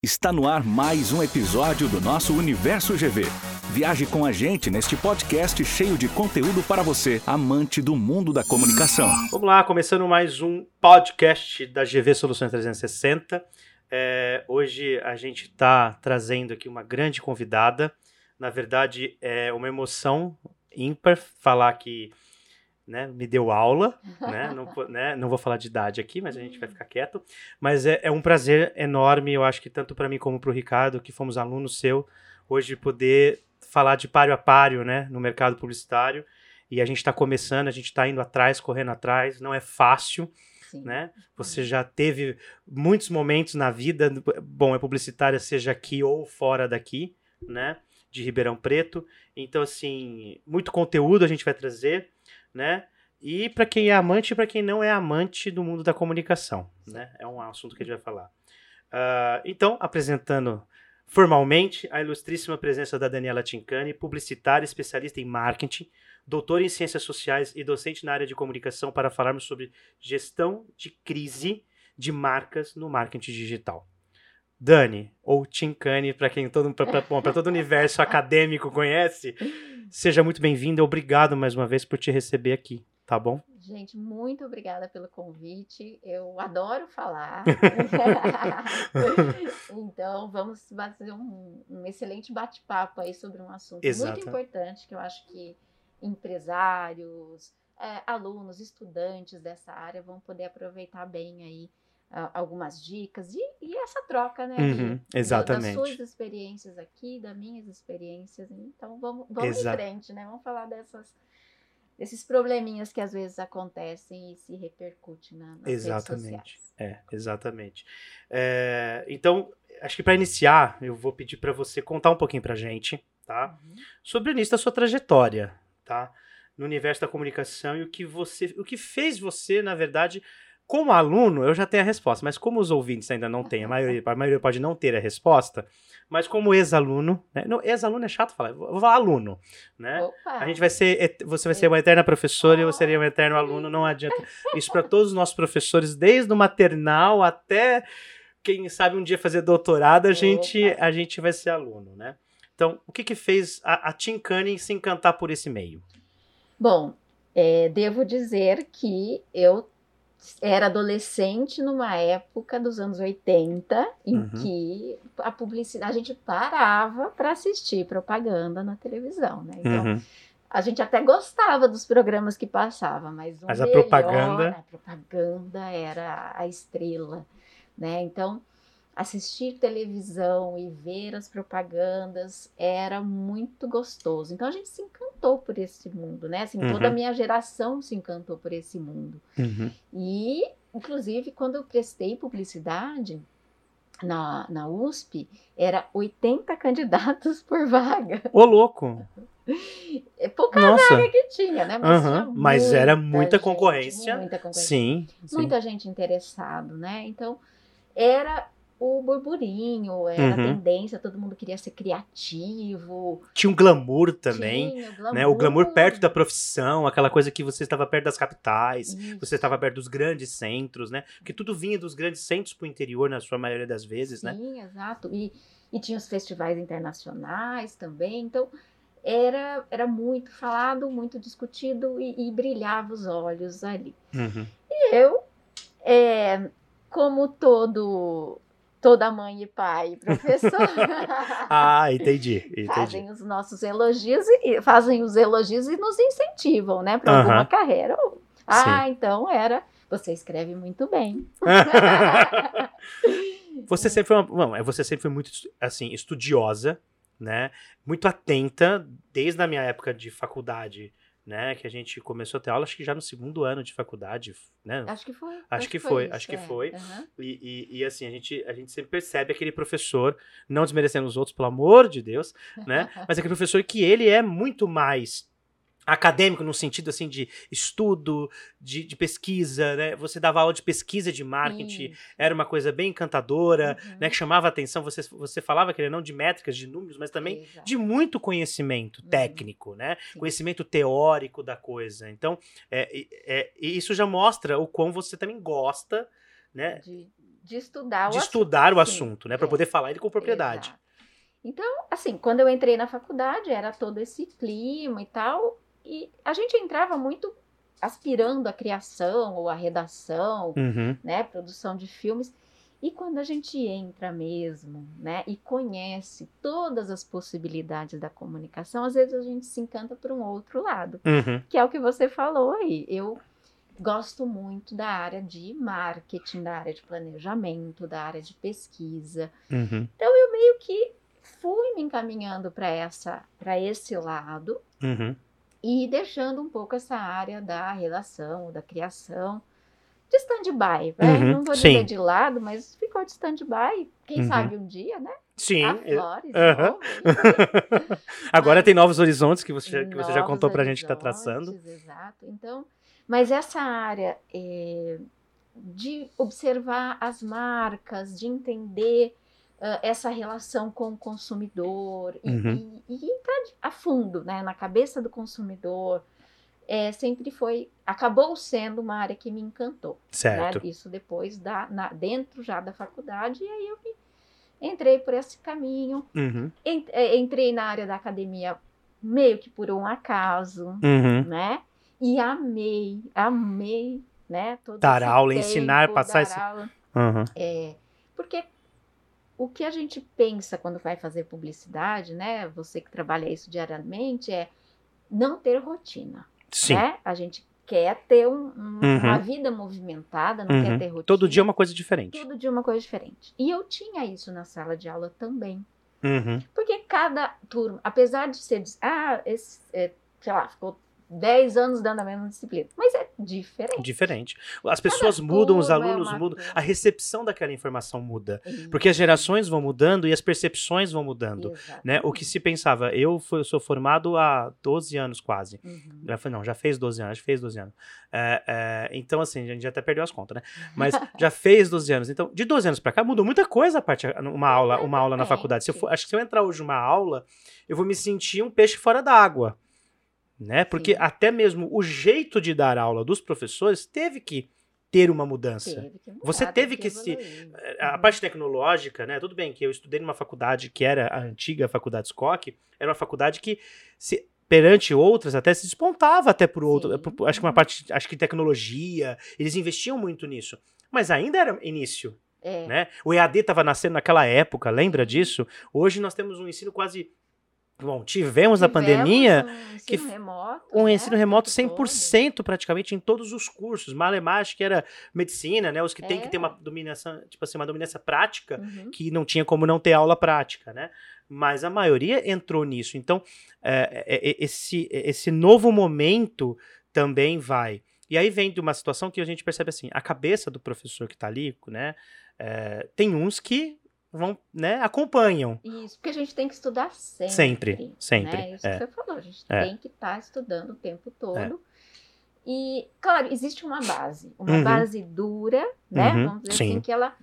Está no ar mais um episódio do nosso Universo GV. Viaje com a gente neste podcast cheio de conteúdo para você, amante do mundo da comunicação. Vamos lá, começando mais um podcast da GV Soluções 360. É, hoje a gente está trazendo aqui uma grande convidada. Na verdade, é uma emoção ímpar falar que né, me deu aula, né, não, né, não, vou falar de idade aqui, mas a gente vai ficar quieto, mas é, é um prazer enorme, eu acho que tanto para mim como para o Ricardo, que fomos alunos seu, hoje poder falar de páreo a páreo, né, no mercado publicitário, e a gente está começando, a gente está indo atrás, correndo atrás, não é fácil, Sim. né, você já teve muitos momentos na vida, bom, é publicitária, seja aqui ou fora daqui, né, de Ribeirão Preto, então, assim, muito conteúdo a gente vai trazer, né? E para quem é amante e para quem não é amante do mundo da comunicação, né? É um assunto que a gente vai falar. Uh, então, apresentando formalmente a ilustríssima presença da Daniela Tincani, publicitária, especialista em marketing, doutora em ciências sociais e docente na área de comunicação para falarmos sobre gestão de crise de marcas no marketing digital. Dani, ou Tincani, para quem todo, pra, bom, todo o universo acadêmico conhece, seja muito bem-vinda. Obrigado mais uma vez por te receber aqui, tá bom? Gente, muito obrigada pelo convite. Eu adoro falar. então, vamos fazer um, um excelente bate-papo aí sobre um assunto Exato. muito importante que eu acho que empresários, é, alunos, estudantes dessa área vão poder aproveitar bem aí algumas dicas e, e, essa troca, né? Uhum, exatamente. Das suas experiências aqui, das minhas experiências. Então vamos, vamos em frente, né? Vamos falar dessas, desses probleminhas que às vezes acontecem e se repercutem na, nas exatamente. É, exatamente. É, então, acho que para iniciar, eu vou pedir para você contar um pouquinho para gente, tá? Uhum. Sobre o início da sua trajetória, tá? No universo da comunicação e o que você, o que fez você, na verdade, como aluno, eu já tenho a resposta, mas como os ouvintes ainda não têm, a maioria, a maioria pode não ter a resposta, mas como ex-aluno, né? ex-aluno é chato falar, vou falar aluno, né? Opa. A gente vai ser, você vai ser uma eterna professora e eu seria um eterno aluno, não adianta. Isso para todos os nossos professores, desde o maternal até quem sabe um dia fazer doutorado, a gente, a gente vai ser aluno, né? Então, o que que fez a, a Tim Cunning se encantar por esse meio? Bom, é, devo dizer que eu era adolescente numa época dos anos 80 em uhum. que a publicidade a gente parava para assistir propaganda na televisão, né? Então uhum. a gente até gostava dos programas que passava, mas, mas a propaganda a propaganda era a estrela, né? Então assistir televisão e ver as propagandas era muito gostoso. Então a gente se encantou por esse mundo, né? Assim, uhum. toda a minha geração se encantou por esse mundo. Uhum. E, inclusive, quando eu prestei publicidade na, na USP, era 80 candidatos por vaga. Ô, louco! É pouca Nossa. vaga que tinha, né? Mas, uhum. Mas era muita gente, concorrência. Muita concorrência. Sim, sim. Muita gente interessada, né? Então, era o burburinho, era uhum. a tendência, todo mundo queria ser criativo. Tinha um glamour também, Tinha, glamour. né? O glamour perto da profissão, aquela coisa que você estava perto das capitais, Isso. você estava perto dos grandes centros, né? Porque tudo vinha dos grandes centros para o interior, na sua maioria das vezes, Sim, né? Sim, exato. E, e tinha os festivais internacionais também, então era, era muito falado, muito discutido e, e brilhava os olhos ali. Uhum. E eu, é, como todo toda mãe e pai professor. ah, entendi, entendi. Fazem os nossos elogios e fazem os elogios e nos incentivam, né, para alguma carreira. Ah, Sim. então era. Você escreve muito bem. você sempre foi uma, não, é, você sempre foi muito assim estudiosa, né? Muito atenta desde a minha época de faculdade né? Que a gente começou a ter aula, acho que já no segundo ano de faculdade, né? Acho que foi. Acho, acho que foi, acho que é. foi. Uhum. E, e, e, assim, a gente, a gente sempre percebe aquele professor, não desmerecendo os outros, pelo amor de Deus, né? Mas aquele professor que ele é muito mais acadêmico no sentido assim de estudo, de, de, pesquisa, né? Você dava aula de pesquisa de marketing, era uma coisa bem encantadora, uhum. né? Que chamava atenção. Você, você falava que não de métricas, de números, mas também Exato. de muito conhecimento uhum. técnico, né? Sim. Conhecimento teórico da coisa. Então, é, é, isso já mostra o quão você também gosta, né? De de estudar o de assunto. estudar o Sim, assunto, né? Para é. poder falar ele com propriedade. Exato. Então, assim, quando eu entrei na faculdade, era todo esse clima e tal, e a gente entrava muito aspirando à criação ou à redação, Uhum. né, produção de filmes. E quando a gente entra mesmo, né, e conhece todas as possibilidades da comunicação, às vezes a gente se encanta por um outro lado, Uhum. que é o que você falou aí. Eu gosto muito da área de marketing, da área de planejamento, da área de pesquisa Uhum. meio que fui me encaminhando para essa para esse lado Uhum. E deixando um pouco essa área da relação, da criação de stand-by. né? Uhum, Não vou sim. dizer de lado, mas ficou de stand-by. Quem Uhum. sabe um dia, né? Sim. A Flores, novo, Agora Mas- tem novos horizontes que você já, que você já contou pra gente que tá traçando. Exato. Então, mas essa área é, de observar as marcas, de entender essa relação com o consumidor e, Uhum. e- e entrar a fundo, né, na cabeça do consumidor, é, sempre foi, acabou sendo uma área que me encantou né? Certo. Isso depois da, na- dentro já da faculdade e aí eu me- entrei por esse caminho Uhum. É, entrei na área da academia meio que por um acaso, Uhum. né? E amei, amei, né? Todo Dar aula, tempo, ensinar, passar esse- aula. Uhum. É, porque o que a gente pensa quando vai fazer publicidade, né? Você que trabalha isso diariamente, é não ter rotina, Sim. né? A gente quer ter um- um- Uhum. uma vida movimentada, não Uhum. quer ter rotina. Todo dia é uma coisa diferente. Todo dia uma coisa diferente. E eu tinha isso na sala de aula também. Uhum. Porque cada turma, apesar de ser, ah, esse, é, sei lá, ficou 10 anos dando a mesma disciplina, mas é diferente. Diferente. As pessoas mudam, os é alunos uma mudam, a recepção daquela informação muda. Isso, Porque as gerações vão mudando e as percepções vão mudando. Né? O que se pensava, eu fui- sou formado há 12 anos quase. Uhum. Já foi, não, já fez 12 anos, já fez 12 anos. É, é, então, assim, a gente já até perdeu as contas, né? Mas já fez 12 anos. Então, de 12 anos pra cá, mudou muita coisa a parte, uma aula, uma aula na faculdade. Se eu for- acho que se eu entrar hoje numa aula, eu vou me sentir um peixe fora d'água. Né? Porque Sim. até mesmo o jeito de dar aula dos professores teve que ter uma mudança. Teve que mudar, Você teve que se- evoluir. A Uhum. parte tecnológica, né? Tudo bem que eu estudei numa faculdade que era a antiga faculdade Scott, era uma faculdade que se perante outras até se despontava até por outro, por- acho que uma parte, acho que tecnologia, eles investiam muito nisso. Mas ainda era início, É, né? O EAD estava nascendo naquela época, lembra disso? Hoje nós temos um ensino quase Bom, tivemos na tivemos pandemia um ensino que- remoto, um né, ensino remoto o tempo todo. 100% praticamente em todos os cursos. Matemática, que era medicina, né? Os que tem que ter É. uma dominação, tipo assim, uma dominância prática, Uhum. que não tinha como não ter aula prática, né? Mas a maioria entrou nisso. Então, é, é, é, esse, esse novo momento também vai. E aí vem de uma situação que a gente percebe assim, a cabeça do professor que está ali, né? é, tem uns que vão, né, acompanham. Isso, porque a gente tem que estudar sempre. Sempre, sempre, Né? Isso é. que você falou, a gente É. tem que estar estudando o tempo todo. E, claro, existe uma base, uma Uhum. base dura, né? Uhum, Vamos dizer sim. assim, que ela.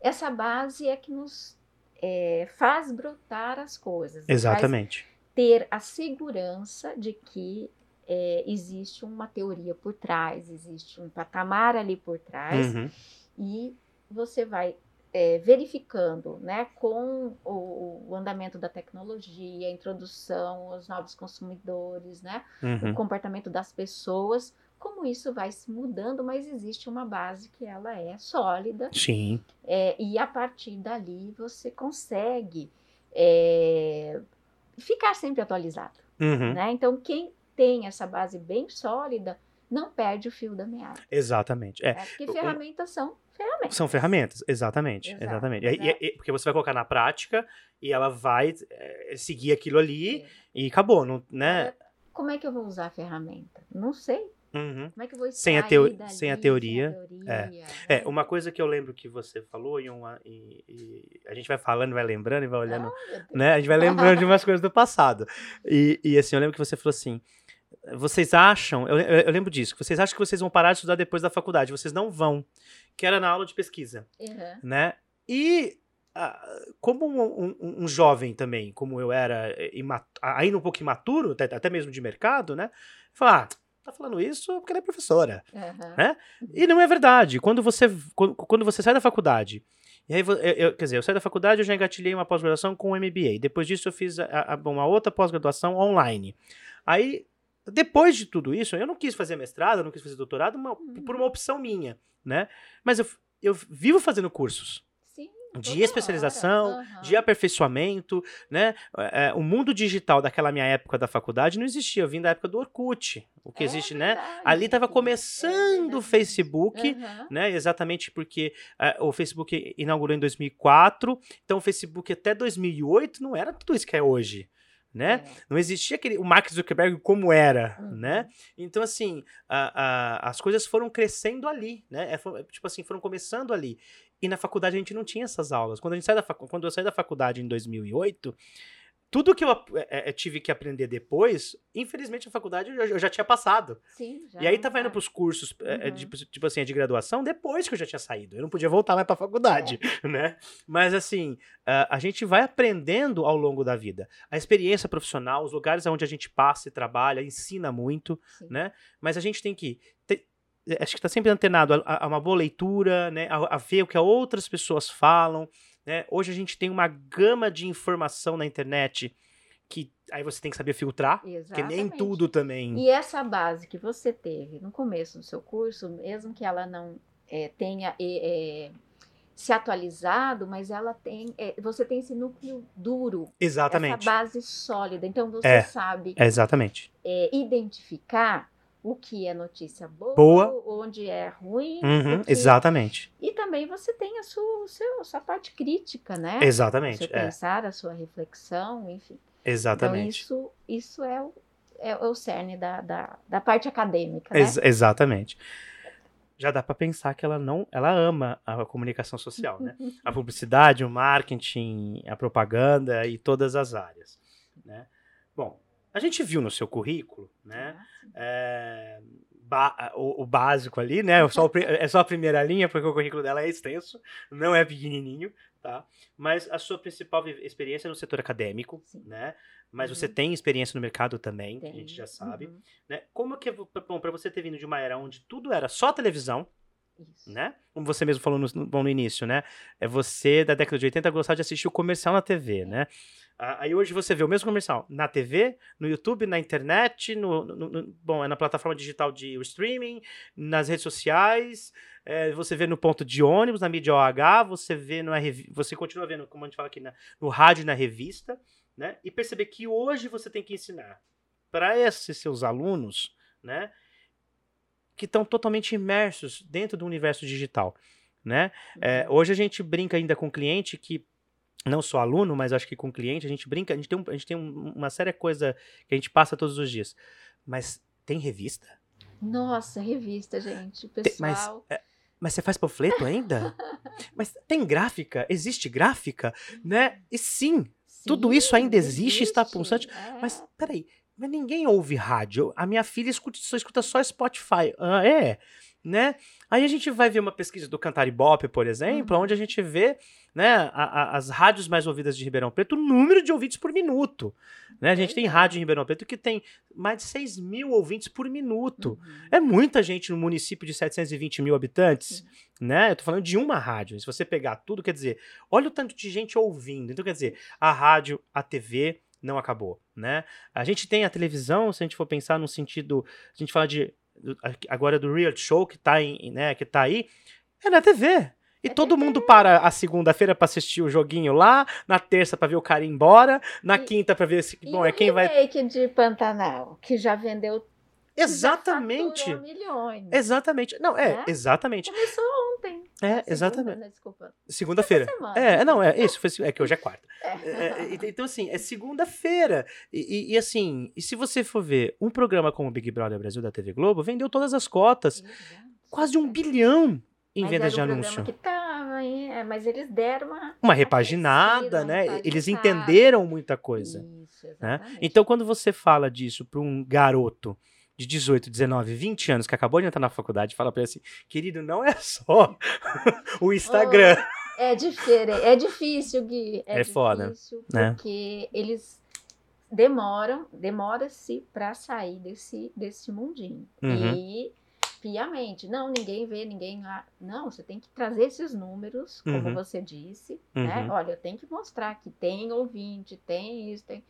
Essa base é que nos é, faz brotar as coisas. Exatamente. ter a segurança de que é, existe uma teoria por trás, existe um patamar ali por trás, Uhum, e você vai é, verificando né, com o, o andamento da tecnologia, a introdução, os novos consumidores, né, o uhum. comportamento das pessoas, como isso vai se mudando, mas existe uma base que ela é sólida Sim. é, e a partir dali você consegue é, ficar sempre atualizado. Uhum. Né? Então, quem tem essa base bem sólida não perde o fio da meada. Exatamente. É. né? Porque o- ferramentas são ferramentas. São ferramentas, exatamente. Exato, exatamente. Exato. e- e- porque você vai colocar na prática e ela vai é, seguir aquilo ali É. e acabou, não, né? Como é que eu vou usar a ferramenta? Não sei. Uhum. Como é que eu vou Sem a teo- dali, sem a teoria, teoria, É, né? uma coisa que eu lembro que você falou e, uma, e- e a gente vai falando, vai lembrando e vai olhando, Ah, né? A gente vai lembrando de umas coisas do passado. E, e, assim, eu lembro que você falou assim, vocês acham, eu, eu- lembro disso, vocês acham que vocês vão parar de estudar depois da faculdade, vocês não vão, que era na aula de pesquisa. Uhum. né? E ah, como um, um- um jovem também, como eu era, eh, ainda um pouco imaturo, até, até mesmo de mercado, né? Falar, ah, tá falando isso porque ela é professora. Aham. né? E não é verdade. Quando você, quando, quando você sai da faculdade, e aí, eu, eu- quer dizer, eu saí da faculdade, eu já engatilhei uma pós-graduação com um MBA. Depois disso, eu fiz a- a- uma outra pós-graduação online. Aí, depois de tudo isso, eu não quis fazer mestrado, eu não quis fazer doutorado, uma- por uma opção minha, né? Mas eu, eu vivo fazendo cursos Sim, de especialização. Aham. de aperfeiçoamento, né? É, é, o mundo digital daquela minha época da faculdade não existia. Eu vim da época do Orkut. O que É existe, né? verdade, Ali estava é começando o verdade. Facebook, Aham. né? Exatamente porque eh, o Facebook inaugurou em 2004, então o Facebook até 2008 não era tudo isso que é hoje, né? É. Não existia aquele o Mark Zuckerberg como era, Uhum. né? Então assim, a- a- as coisas foram crescendo ali, né? É, tipo assim, foram começando ali. E na faculdade a gente não tinha essas aulas. Quando a gente sai da facu- quando eu saí da faculdade em 2008, tudo que eu eh, eh, tive que aprender depois, infelizmente a faculdade eu já- eu já tinha passado. Sim, já E aí tava indo tá. pros cursos, é, é, Uhum. tipo, tipo assim, de graduação, depois que eu já tinha saído. Eu não podia voltar mais pra faculdade, É. né? Mas assim, a, a gente vai aprendendo ao longo da vida. A experiência profissional, os lugares onde a gente passa e trabalha, ensina muito, Sim. né? Mas a gente tem que... ter- acho que tá sempre antenado a, a- a uma boa leitura, né? A, a ver o que outras pessoas falam, né? Hoje a gente tem uma gama de informação na internet que aí você tem que saber filtrar, porque nem tudo também... E essa base que você teve no começo do seu curso, mesmo que ela não é, tenha é, é, se atualizado, mas ela tem, é, você tem esse núcleo duro, Exatamente. essa base sólida. Então você É. sabe exatamente. é, identificar o que é notícia boa, Boa. onde é ruim. Uhum, que- exatamente. E também você tem a sua, o seu- sua parte crítica, né? O Exatamente. seu É, pensar, a sua reflexão, enfim. exatamente. Então, isso, isso é, o, é o cerne da, da, da parte acadêmica, né? Ex- exatamente. Já dá pra pensar que ela não, ela ama a comunicação social, né? A publicidade, o marketing, a propaganda e todas as áreas, né? Bom, a gente viu no seu currículo, né? Ah, é, ba- o, o básico ali, né? Só o é só a primeira linha, porque o currículo dela é extenso, não é pequenininho, tá? Mas a sua principal experiência é no setor acadêmico, Sim. né? Mas Uhum. você tem experiência no mercado também, que a Tem. gente já sabe, Uhum, né? Como que, é bom, para você ter vindo de uma era onde tudo era só televisão, isso. né? Como você mesmo falou no, bom, no início, né? É você da década de 80 gostar de assistir o comercial na TV, né? Aí hoje você vê o mesmo comercial na TV, no YouTube, na internet, no, no- no- bom, é na plataforma digital de streaming, nas redes sociais, é, você vê no ponto de ônibus, na mídia OH, você vê no você continua vendo, como a gente fala aqui, na- no rádio e na revista, né? E perceber que hoje você tem que ensinar para esses seus alunos, né? Que estão totalmente imersos dentro do universo digital, né? É, Uhum. hoje a gente brinca ainda com cliente que não só aluno, mas acho que com cliente a gente brinca, a gente tem, um- a gente tem um- uma séria coisa que a gente passa todos os dias. Mas tem revista? Nossa, revista, gente. Tem- Pessoal. mas, é, mas você faz panfleto ainda? mas tem gráfica? Existe gráfica? Né? E sim, tudo isso ainda existe, está pulsante, É. mas peraí, mas ninguém ouve rádio. A minha filha escuta, só escuta só Spotify. Ah, é? Né? Aí a gente vai ver uma pesquisa do Cantar Ibope, por exemplo, Uhum. onde a gente vê né, a- a- as rádios mais ouvidas de Ribeirão Preto, o número de ouvintes por minuto. Né? A gente tem rádio em Ribeirão Preto que tem mais de 6 mil ouvintes por minuto. Uhum. É muita gente no município de 720 mil habitantes, Sim. né? Eu tô falando de uma rádio. Se você pegar tudo, quer dizer, olha o tanto de gente ouvindo. Então, quer dizer, a rádio, a TV não acabou, né? A gente tem a televisão, se a gente for pensar no sentido, a gente fala de agora do reality show que tá, em, né, que tá aí, é na TV. E É todo mundo para a segunda-feira pra assistir o joguinho lá, na terça pra ver o cara ir embora, na E- quinta pra ver se, bom, o é quem vai remake de Pantanal, que já vendeu já Exatamente. faturou milhões. Exatamente. Não, é, Né? exatamente. Começou ontem. É, Segunda, exatamente. né? Desculpa. Segunda-feira. É, não, é isso, foi, é que hoje é quarta. É. É, é, então, assim, é segunda-feira. E, e- assim, e se você for ver um programa como o Big Brother Brasil da TV Globo, vendeu todas as cotas. Quase um bilhão em Mas vendas de um anúncio. que tava? É, mas eles deram uma. Uma repaginada, né? uma Eles repaginada. entenderam muita coisa. Isso, né? Então, quando você fala disso para um garoto de 18, 19, 20 anos que acabou de entrar na faculdade, fala para ele assim, querido, não é só o Instagram. É diferente, é difícil, Gui. É, É foda, difícil né? Porque eles demoram, demora-se para sair desse, desse mundinho. Uhum. E piamente, não, ninguém vê, ninguém lá. Não, você tem que trazer esses números, como Uhum. você disse, né? Uhum. Olha, eu tenho que mostrar que tem ouvinte, tem isso, tem.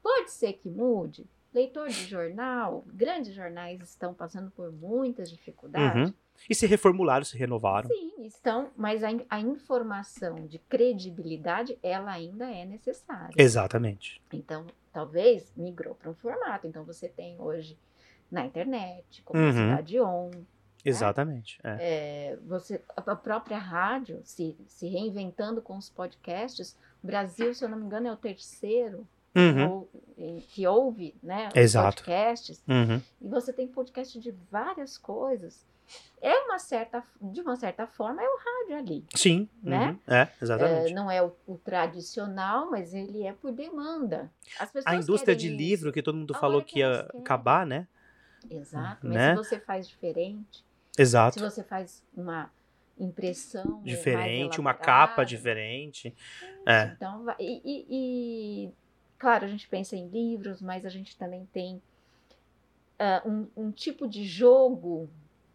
Pode ser que mude. Leitor de jornal, grandes jornais estão passando por muitas dificuldades. Uhum. E se reformularam, se renovaram. Sim, estão, mas a, a informação de credibilidade, ela ainda é necessária. Exatamente. Então, talvez migrou para um formato. Então, você tem hoje na internet, como Uhum. a Cidade On, Exatamente. É. é, você, a a própria rádio se, se reinventando com os podcasts. O Brasil, se eu não me engano, é o terceiro Uhum. ou- que ouve né, Exato. podcasts. Uhum. E você tem podcast de várias coisas. É uma certa, de uma certa forma, é o rádio ali. Sim. Né? Uhum. É, exatamente. É, não é o, o tradicional, mas ele é por demanda. A indústria de livro, que todo mundo A falou que que ia querem. acabar, né? Exato, mas Né? se você faz diferente, Exato. se você faz uma impressão Diferente, uma capa diferente. É. Então, e, e- e, claro, a gente pensa em livros, mas a gente também tem ah, um, um tipo de jogo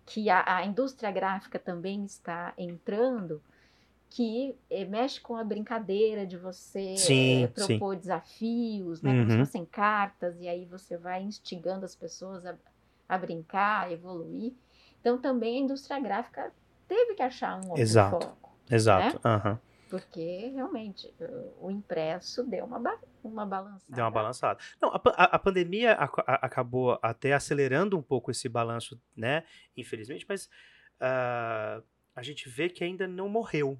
que a, a indústria gráfica também está entrando, que eh, mexe com a brincadeira de você Sim, eh, propor desafios, né, como Uhum. se fossem cartas, e aí você vai instigando as pessoas a, a brincar, a evoluir. Então, também a indústria gráfica teve que achar um outro Exato. foco. Exato. Aham. Porque realmente o impresso deu uma, ba uma balançada. Deu uma balançada. Não, a, a- a pandemia a- acabou até acelerando um pouco esse balanço, né? Infelizmente, mas ah, a gente vê que ainda não morreu,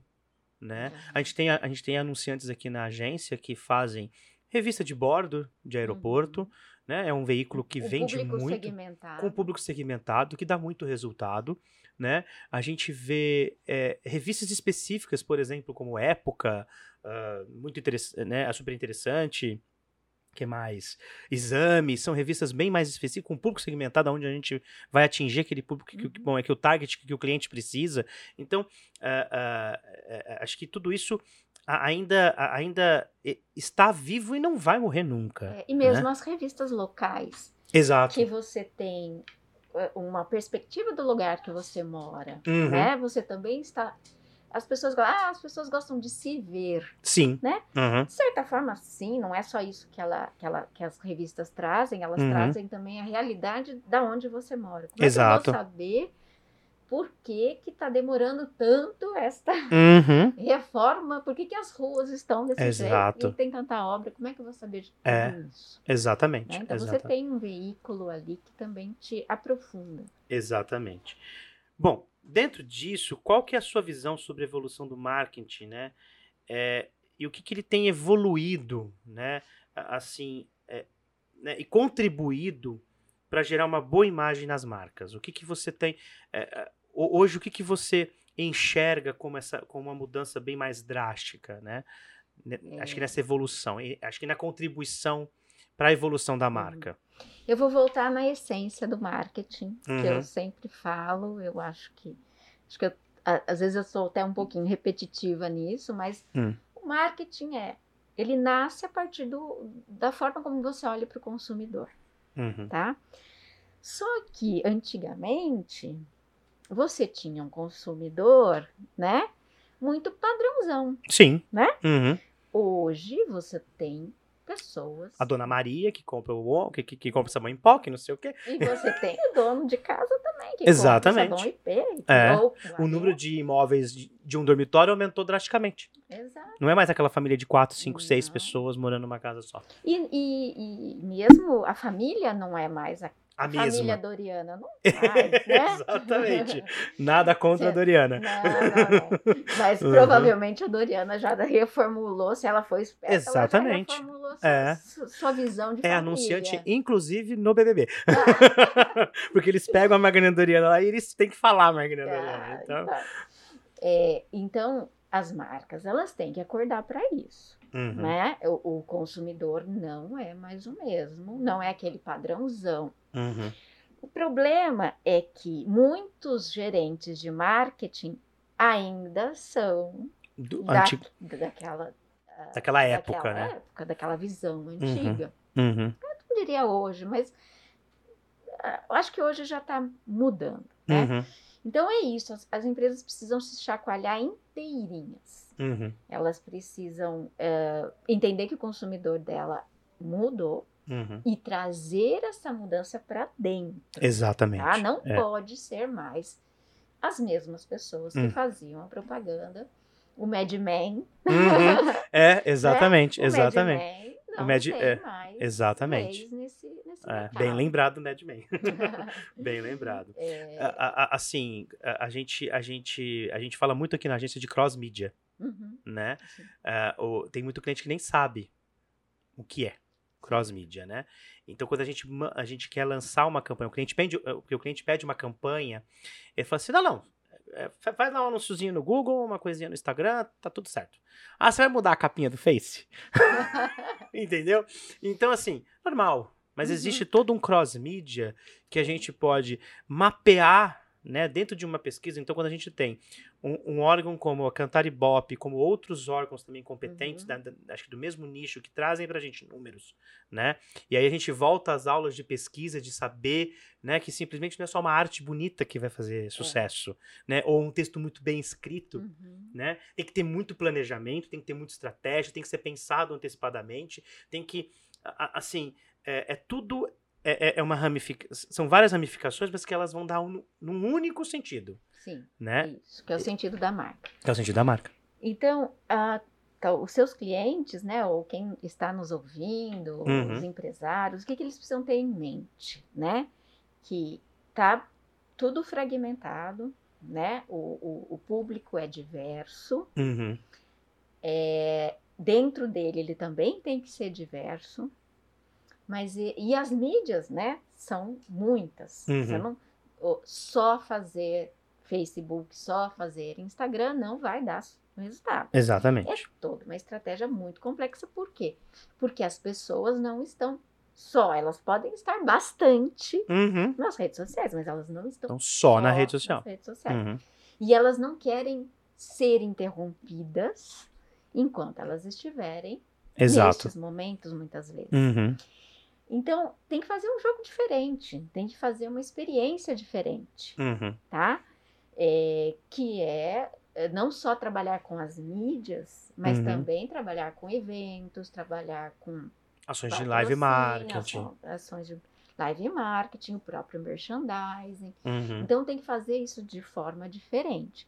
né? A gente, tem, a, a gente tem anunciantes aqui na agência que fazem revista de bordo de aeroporto, né? É um veículo que o vende público muito. segmentado. com o público segmentado, que dá muito resultado, né? A gente vê é, revistas específicas, por exemplo, como Época, ah, muito interessante, né? É super interessante. Que mais? Exame, são revistas bem mais específicas, com público segmentado, onde a gente vai atingir aquele público que, Uhum. bom, é que o target que o cliente precisa. Então, ah, ah, ah, acho que tudo isso ainda, ainda está vivo e não vai morrer nunca. É, e mesmo né? as revistas locais, Exato. que você tem eh, uma perspectiva do lugar que você mora, Uhum. né? Você também está... As pessoas, ah, as pessoas gostam de se ver. Sim. Né? Uhum. De certa forma, sim, não é só isso que, ela, que, ela, que as revistas trazem, elas Uhum. trazem também a realidade da onde você mora. Como Exato. é que eu vou saber por que que está demorando tanto esta Uhum. reforma? Por que, que as ruas estão desse Exato. jeito e tem tanta obra? Como é que eu vou saber de tudo É, isso? Exatamente. né? Então você exata- tem um veículo ali que também te aprofunda. Exatamente. Bom, dentro disso, qual que é a sua visão sobre a evolução do marketing, né? É, e o que, que ele tem evoluído, né? Assim, é, né, e contribuído para gerar uma boa imagem nas marcas. O que, que você tem é, é, ho- hoje? O que, que você enxerga como essa, como uma mudança bem mais drástica, né? Ne- Acho que É. nessa evolução, e acho que na contribuição para a evolução da marca. Eu vou voltar na essência do marketing, que Uhum. eu sempre falo, eu acho que. Acho que eu- às vezes eu sou até um pouquinho repetitiva nisso, mas Hum. o marketing é. Ele nasce a partir do, da forma como você olha para o consumidor, Uhum. tá? Só que antigamente você tinha um consumidor, né? Muito padrãozão. Sim. Né? Uhum. Hoje você tem pessoas. A dona Maria que compra o que, que, que compra sabão em pó, que não sei o quê. E você tem o dono de casa também, que Exatamente. compra sabão IP. É. ou- O número de imóveis de, de um dormitório aumentou drasticamente. Exato. Não é mais aquela família de quatro, cinco, seis Não. pessoas morando numa casa só. E, e, e mesmo a família não é mais a, A, a família mesma. Doriana, não mais, né? Exatamente. Nada contra a. Doriana. Não, não, não. Mas Uhum. provavelmente a Doriana já reformulou, se ela foi esperta, Exatamente. ela reformulou sua, É. su- sua visão de É família. anunciante, inclusive, no BBB. Ah, Porque eles pegam a Margarina Doriana lá e eles têm que falar a Doriana. ah, Então, então. É, então, as marcas, elas têm que acordar para isso. Uhum. né? O, o consumidor não é mais o mesmo, não é aquele padrãozão. Uhum. O problema é que muitos gerentes de marketing ainda são Do- da- antigo- daquela, ah, daquela época, daquela né? época, daquela visão antiga. Uhum. Eu não diria hoje, mas ah, acho que hoje já está mudando, né? Uhum. Então é isso, as, as empresas precisam se chacoalhar inteirinhas. Uhum. Elas precisam eh, entender que o consumidor dela mudou Uhum. e trazer essa mudança para dentro. Exatamente. Tá? Não É. pode ser mais as mesmas pessoas que Hum. faziam a propaganda. O Mad Men. Uhum. É, exatamente, né? O exatamente. Mad Men não O Mad- é, mais exatamente. nesse, nesse É, bem lembrado do Mad Men. bem lembrado. É, A- a- assim, a, a gente, a, gente, a gente fala muito aqui na agência de cross-media, uhum, né? o- tem muito cliente que nem sabe o que é cross-media, né? Então, quando a gente, a gente quer lançar uma campanha, o cliente pede, o cliente pede uma campanha, ele fala assim, não, não, é, fa- faz lá um anúnciozinho no Google, uma coisinha no Instagram, tá tudo certo. Ah, você vai mudar a capinha do Face? Entendeu? Então, assim, normal. Mas Uhum. existe todo um cross-mídia que a gente pode mapear né, dentro de uma pesquisa. Então, quando a gente tem um, um órgão como a Cantar Ibope, como outros órgãos também competentes, Uhum. da- da- acho que do mesmo nicho, que trazem pra gente números, né? E aí a gente volta às aulas de pesquisa, de saber, né, que simplesmente não é só uma arte bonita que vai É. fazer sucesso, né? Ou um texto muito bem escrito, Uhum. né? Tem que ter muito planejamento, tem que ter muita estratégia, tem que ser pensado antecipadamente, tem que, a- a- assim, é, é tudo é, é- é uma ramificação, são várias ramificações, mas que elas vão dar um, num único sentido, Sim, né? isso, que é o sentido da marca. Que é o sentido da marca. Então, a- então, os seus clientes, né, ou quem está nos ouvindo, Uhum. os empresários, o que, que eles precisam ter em mente, né? Que tá tudo fragmentado, né? O, o, o público é diverso, Uhum. é, dentro dele ele também tem que ser diverso, mas e, e as mídias, né? São muitas. Uhum. Você não, só fazer Facebook, só fazer Instagram não vai dar resultado. É Exatamente. toda uma estratégia muito complexa. Por quê? Porque as pessoas não estão só, elas podem estar bastante Uhum. nas redes sociais, mas elas não estão Então, só na rede social. redes sociais. Uhum. E elas não querem ser interrompidas enquanto elas estiverem Exato. nesses momentos, muitas vezes. Uhum. Então, tem que fazer um jogo diferente, tem que fazer uma experiência diferente, Uhum. tá? É, que é é, não só trabalhar com as mídias, mas Uhum. também trabalhar com eventos, trabalhar com Ações de live marketing. Ações de live marketing, o próprio merchandising. Uhum. Então tem que fazer isso de forma diferente.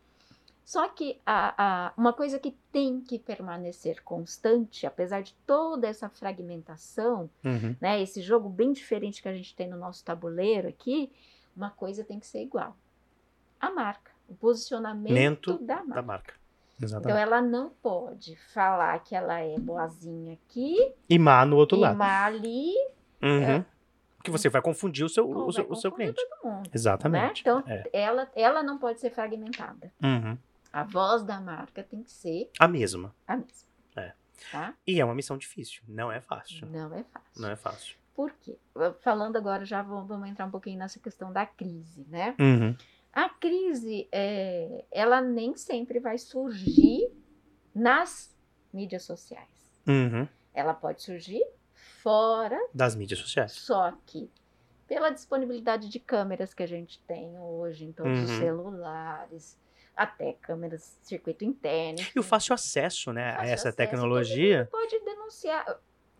Só que a, a- uma coisa que tem que permanecer constante, apesar de toda essa fragmentação, Uhum. né, esse jogo bem diferente que a gente tem no nosso tabuleiro aqui, uma coisa tem que ser igual. A marca, o posicionamento Mento da marca. Da marca. Então Exatamente. ela não pode falar que ela é boazinha aqui E má no outro e lado. má ali, Uhum. Que você vai confundir o seu, o seu, o seu cliente. todo mundo. Né? Exatamente. Então É. ela, ela não pode ser fragmentada. Uhum. A voz da marca tem que ser A mesma. a mesma. É. Tá? E é uma missão difícil. Não é fácil. Não é fácil. Não é fácil. Por quê? Falando agora, já vamos, vamos entrar um pouquinho nessa questão da crise, né? Uhum. A crise, é, ela nem sempre vai surgir nas mídias sociais. Uhum. Ela pode surgir fora, Das mídias sociais. só que pela disponibilidade de câmeras que a gente tem hoje em todos os Uhum. celulares, até câmeras circuito interno. E o fácil acesso, né, a Fácil essa acesso, tecnologia. pode denunciar.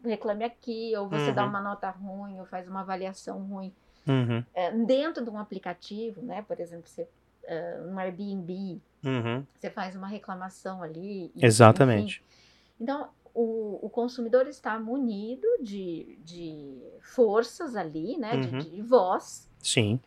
Reclame aqui, ou você dá Uhum. uma nota ruim, ou faz uma avaliação ruim. Uhum. É, dentro de um aplicativo, né? Por exemplo, você, é, um Airbnb, Uhum. você faz uma reclamação ali. e, Exatamente. enfim. Então, o, o consumidor está munido de, de forças ali, né? de- Uhum. De, voz Sim,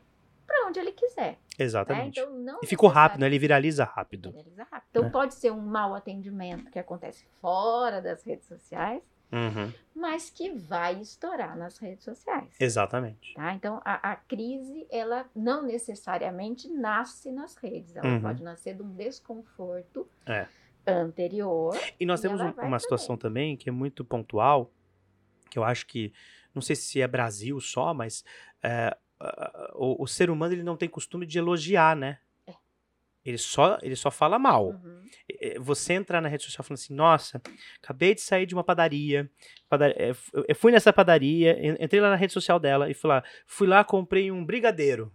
para onde ele quiser. Né? exatamente. Então, não e ficou rápido, né? Ele viraliza rápido. Viraliza rápido. Então, É. pode ser um mau atendimento que acontece fora das redes sociais, Uhum. mas que vai estourar nas redes sociais. Exatamente. Tá? Então, a, a crise, ela não necessariamente nasce nas redes. Ela Uhum. pode nascer de um desconforto É. anterior. E nós E temos um- uma situação também que é muito pontual, que eu acho que, não sei se é Brasil só, mas é, o, o ser humano ele não tem costume de elogiar, né? É. Ele só, ele só fala mal. Uhum. Você entrar na rede social falando assim, nossa, acabei de sair de uma padaria, pada- é, eu fui nessa padaria, en- entrei lá na rede social dela e fui lá, fui lá, comprei um brigadeiro.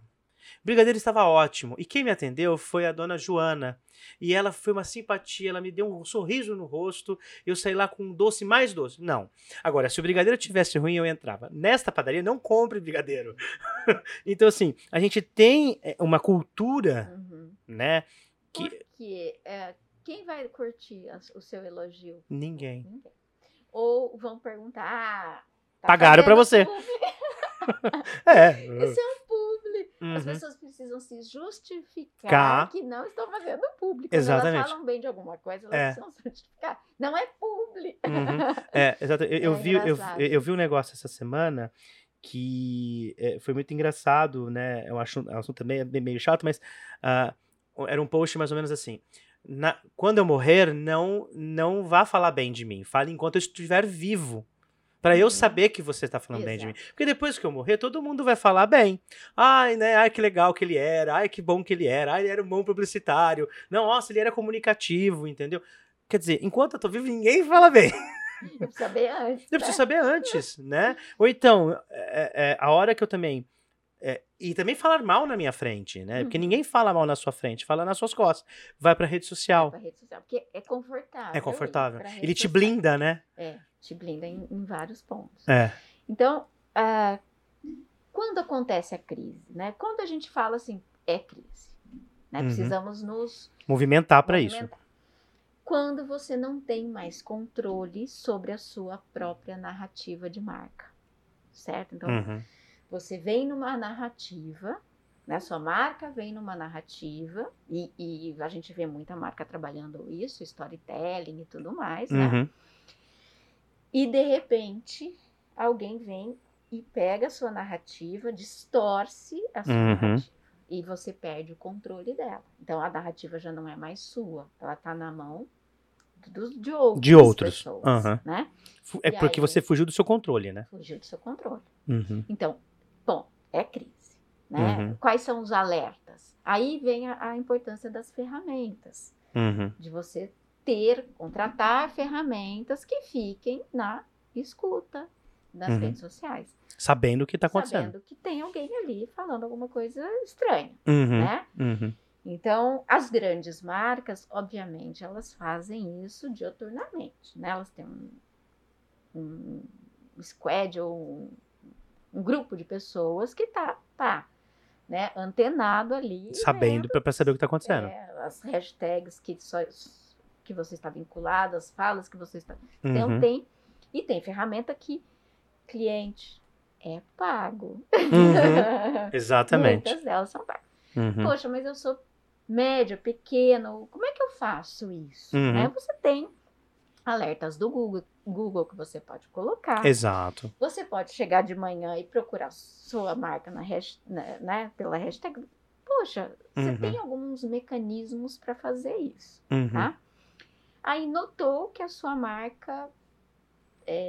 O brigadeiro estava ótimo. E quem me atendeu foi a dona Joana. E ela foi uma simpatia, ela me deu um sorriso no rosto, eu saí lá com um doce mais doce. Não. Agora, se o brigadeiro tivesse ruim, eu entrava. Nesta padaria, não compre brigadeiro. então, assim, a gente tem é, uma cultura, Uhum. né, que Porque é, quem vai curtir o seu elogio? ninguém. Ninguém. Ou vão perguntar, ah, tá Pagaram pra fazendo você. É. Isso é um publi. As Uhum. pessoas precisam se justificar Cá. que não estão fazendo público. Quando Exatamente. elas falam bem de alguma coisa, elas É. precisam se justificar. Não é publi. Uhum. É, exato. Eu, eu É vi, eu, eu vi um negócio essa semana que é, foi muito engraçado, né? Eu acho um assunto também é meio chato, mas ah, era um post mais ou menos assim. Na- quando eu morrer, não não vá falar bem de mim. Fale enquanto eu estiver vivo. Pra eu Uhum. saber que você tá falando bem de mim. Exato. Porque depois que eu morrer, todo mundo vai falar bem. Ai, né? Ai, que legal que ele era. Ai, que bom que ele era. Ai, ele era um bom publicitário. Não, nossa, ele era comunicativo, entendeu? Quer dizer, enquanto eu tô vivo, ninguém fala bem. Eu preciso saber antes. Eu né? preciso saber antes, né? Ou então, é, é, a hora que eu também. é, e também falar mal na minha frente, né? Porque Uhum. ninguém fala mal na sua frente, fala nas suas costas. Vai pra rede social. Pra rede social, porque é confortável. É confortável. Ele te social. blinda, né? É, te blinda em, em vários pontos. É. Então, ah, quando acontece a crise, né? Quando a gente fala assim, é crise, né? Uhum. Precisamos nos Movimentar pra isso. Quando você não tem mais controle sobre a sua própria narrativa de marca, certo? Então, Uhum. você vem numa narrativa, né? Sua marca vem numa narrativa e, e a gente vê muita marca trabalhando isso, storytelling e tudo mais, né? Uhum. E de repente, alguém vem e pega a sua narrativa, distorce a sua Uhum. narrativa. E você perde o controle dela. Então a narrativa já não é mais sua. Ela está na mão dos, de outras De outros. pessoas. Aham. Né? É E porque aí? você fugiu do seu controle, né? Fugiu do seu controle. Uhum. Então, bom, é crise. Né? Uhum. Quais são os alertas? Aí vem a, a importância das ferramentas. Uhum. De você ter, contratar ferramentas que fiquem na escuta das Uhum. redes sociais. Sabendo o que tá acontecendo. sabendo que tem alguém ali falando alguma coisa estranha, Uhum. né? Uhum. Então, as grandes marcas, obviamente, elas fazem isso dioturnamente, né? Elas têm um, um squad ou um, um grupo de pessoas que tá, tá né, antenado ali. Sabendo pra, pra saber o que tá acontecendo. é, as hashtags que, só, que você está vinculado, as falas que você está então Uhum. tem e tem ferramenta que cliente é pago. Uhum. Exatamente. Muitas delas são pagas. Uhum. Poxa, mas eu sou média, pequeno, como é que eu faço isso? Uhum. Né? Você tem alertas do Google, Google que você pode colocar. Exato. Você pode chegar de manhã e procurar sua marca na hash, né, pela hashtag. Poxa, você Uhum. tem alguns mecanismos para fazer isso, Uhum. tá? Aí notou que a sua marca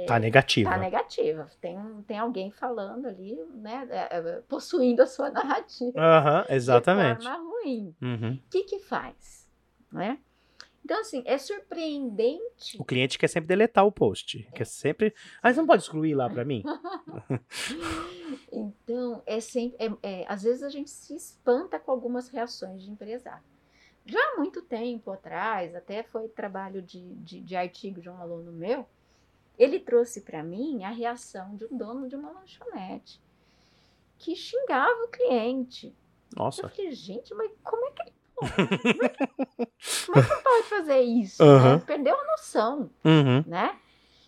Tá negativa. Tá negativa. Tem, tem alguém falando ali, né? é, é, possuindo a sua narrativa. Aham, exatamente. De forma ruim. Uhum. O que que faz? Né? Então, assim, é surpreendente. O cliente quer sempre deletar o post. Quer sempre. Ah, você não pode excluir lá pra mim? Então, é sempre. é- é, às vezes a gente se espanta com algumas reações de empresário. Já há muito tempo atrás, até foi trabalho de, de, de artigo de um aluno meu, ele trouxe para mim a reação de um dono de uma lanchonete que xingava o cliente. Eu Nossa. falei, gente, mas como é que ele? Como é que, como é que pode fazer isso? Aham. né? Perdeu a noção, Uhum. né?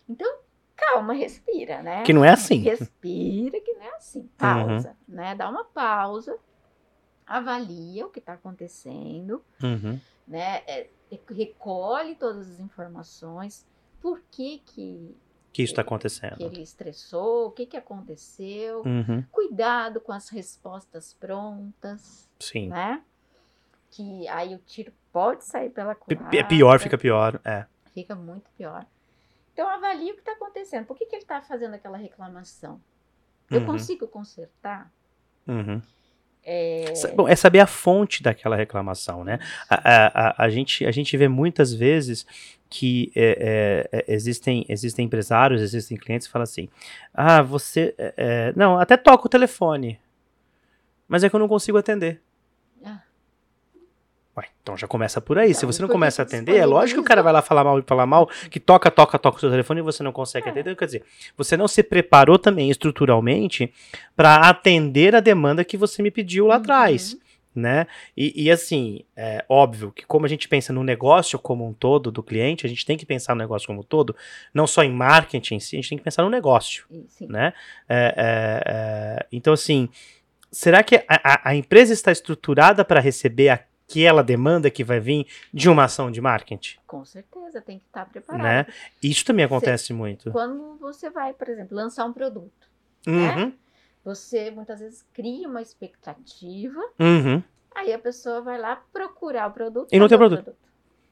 Então, calma, respira, né? Que não é assim. Respira, que não é assim. Pausa, né? Dá uma pausa, avalia o que está acontecendo, Uhum. né? É, recolhe todas as informações. Por que que, Que isso tá que acontecendo. ele estressou? O que que aconteceu? Uhum. Cuidado com as respostas prontas, Sim. né? Que aí o tiro pode sair pela P- culatra. É pior, fica pior. É. Fica muito pior. Então avalie o que está acontecendo. Por que, que ele está fazendo aquela reclamação? Eu Uhum. consigo consertar? Uhum. É, Bom, é saber a fonte daquela reclamação, né? A, a, a, a gente, a gente vê muitas vezes que é, é, é, existem, existem empresários, existem clientes que falam assim: ah, você. é, é, não, até toca o telefone, mas é que eu não consigo atender. Ué, então já começa por aí. Se Então, você não começa a atender, é lógico que o cara vai lá falar mal e falar mal, que toca, toca, toca o seu telefone e você não consegue É. atender. Quer dizer, você não se preparou também estruturalmente para atender a demanda que você me pediu lá atrás Uhum. né? E, e, assim, é óbvio que como a gente pensa no negócio como um todo do cliente, a gente tem que pensar no negócio como um todo, não só em marketing em si, a gente tem que pensar no negócio, sim. né? É, é, é, então, assim, será que a, a- a empresa está estruturada para receber aquela demanda que vai vir de uma ação de marketing? Com certeza, tem que estar preparado. Né? Isso também acontece muito. Quando você vai, por exemplo, lançar um produto, Uhum, você muitas vezes cria uma expectativa, uhum. aí a pessoa vai lá procurar o produto E não tem cadê o produto.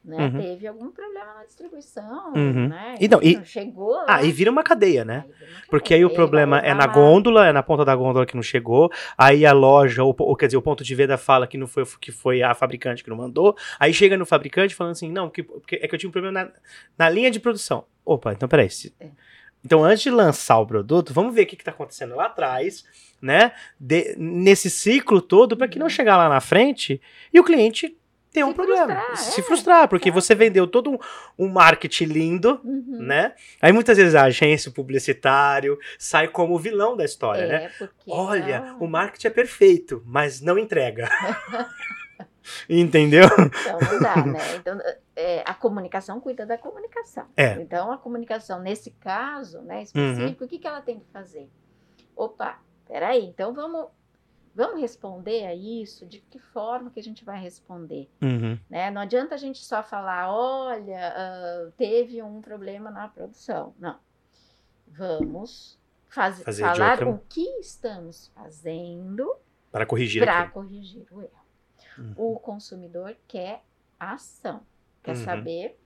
Né? Uhum. Teve algum problema na distribuição, Uhum. né? E não, e- Não chegou lá. Ah, e vira uma cadeia, né? aí uma Porque aí o cadeia, problema é na gôndola, é na ponta da gôndola que não chegou. Aí a loja, ou, ou quer dizer, o ponto de venda fala que não foi que foi a fabricante que não mandou. Aí chega no fabricante falando assim: não, que, é que eu tinha um problema na, na linha de produção. Opa, então peraí. se- É. Então, antes de lançar o produto, vamos ver o que está acontecendo lá atrás, né? De- nesse ciclo todo, para que não Uhum. chegar lá na frente e o cliente ter um Se problema. frustrar, se é. frustrar, porque Claro. você vendeu todo um, um marketing lindo, Uhum. né? Aí muitas vezes a agência, o publicitário, sai como o vilão da história, né? É, porque Olha, não- o marketing é perfeito, mas não entrega. Entendeu? Então não dá, né? Então, é, a comunicação cuida da comunicação. É. Então, a comunicação, nesse caso, né, específico, o que, que ela tem que fazer? Opa, peraí, então vamos, vamos responder a isso? De que forma que a gente vai responder? Uhum. Né? Não adianta a gente só falar, olha, ah, teve um problema na produção. Não. Vamos faz- Fazer falar outra- o que estamos fazendo Para corrigir aquilo. corrigir o erro. Uhum. O consumidor quer ação, quer Uhum. saber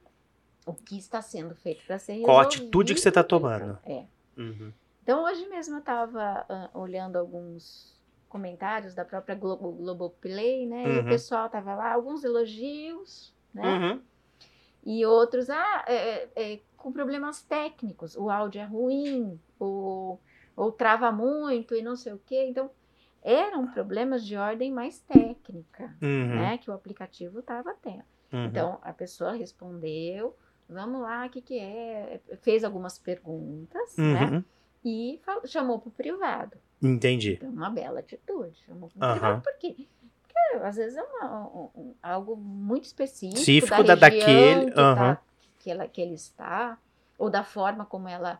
o que está sendo feito para ser Qual a resolvido atitude que você tá naquele tomando. É. Uhum. Então, hoje mesmo eu estava olhando alguns comentários da própria Globo, Globoplay, né? E o Uhum. pessoal estava lá, alguns elogios, né? Uhum. E outros, ah, é, é, é, com problemas técnicos, o áudio é ruim, ou, ou trava muito e não sei o quê. Então, eram problemas de ordem mais técnica, Uhum. né? Que o aplicativo estava tendo. Uhum. Então, a pessoa respondeu, vamos lá, o que, que é? Fez algumas perguntas, né? Uhum. E fal- chamou para o privado. Entendi. Então, uma bela atitude. Chamou para o Aham. privado, por quê? Porque às vezes é uma- um- um- algo muito específico, Específico da, da- região daquele, que, tá- que, ela, que ele está, ou da forma como ela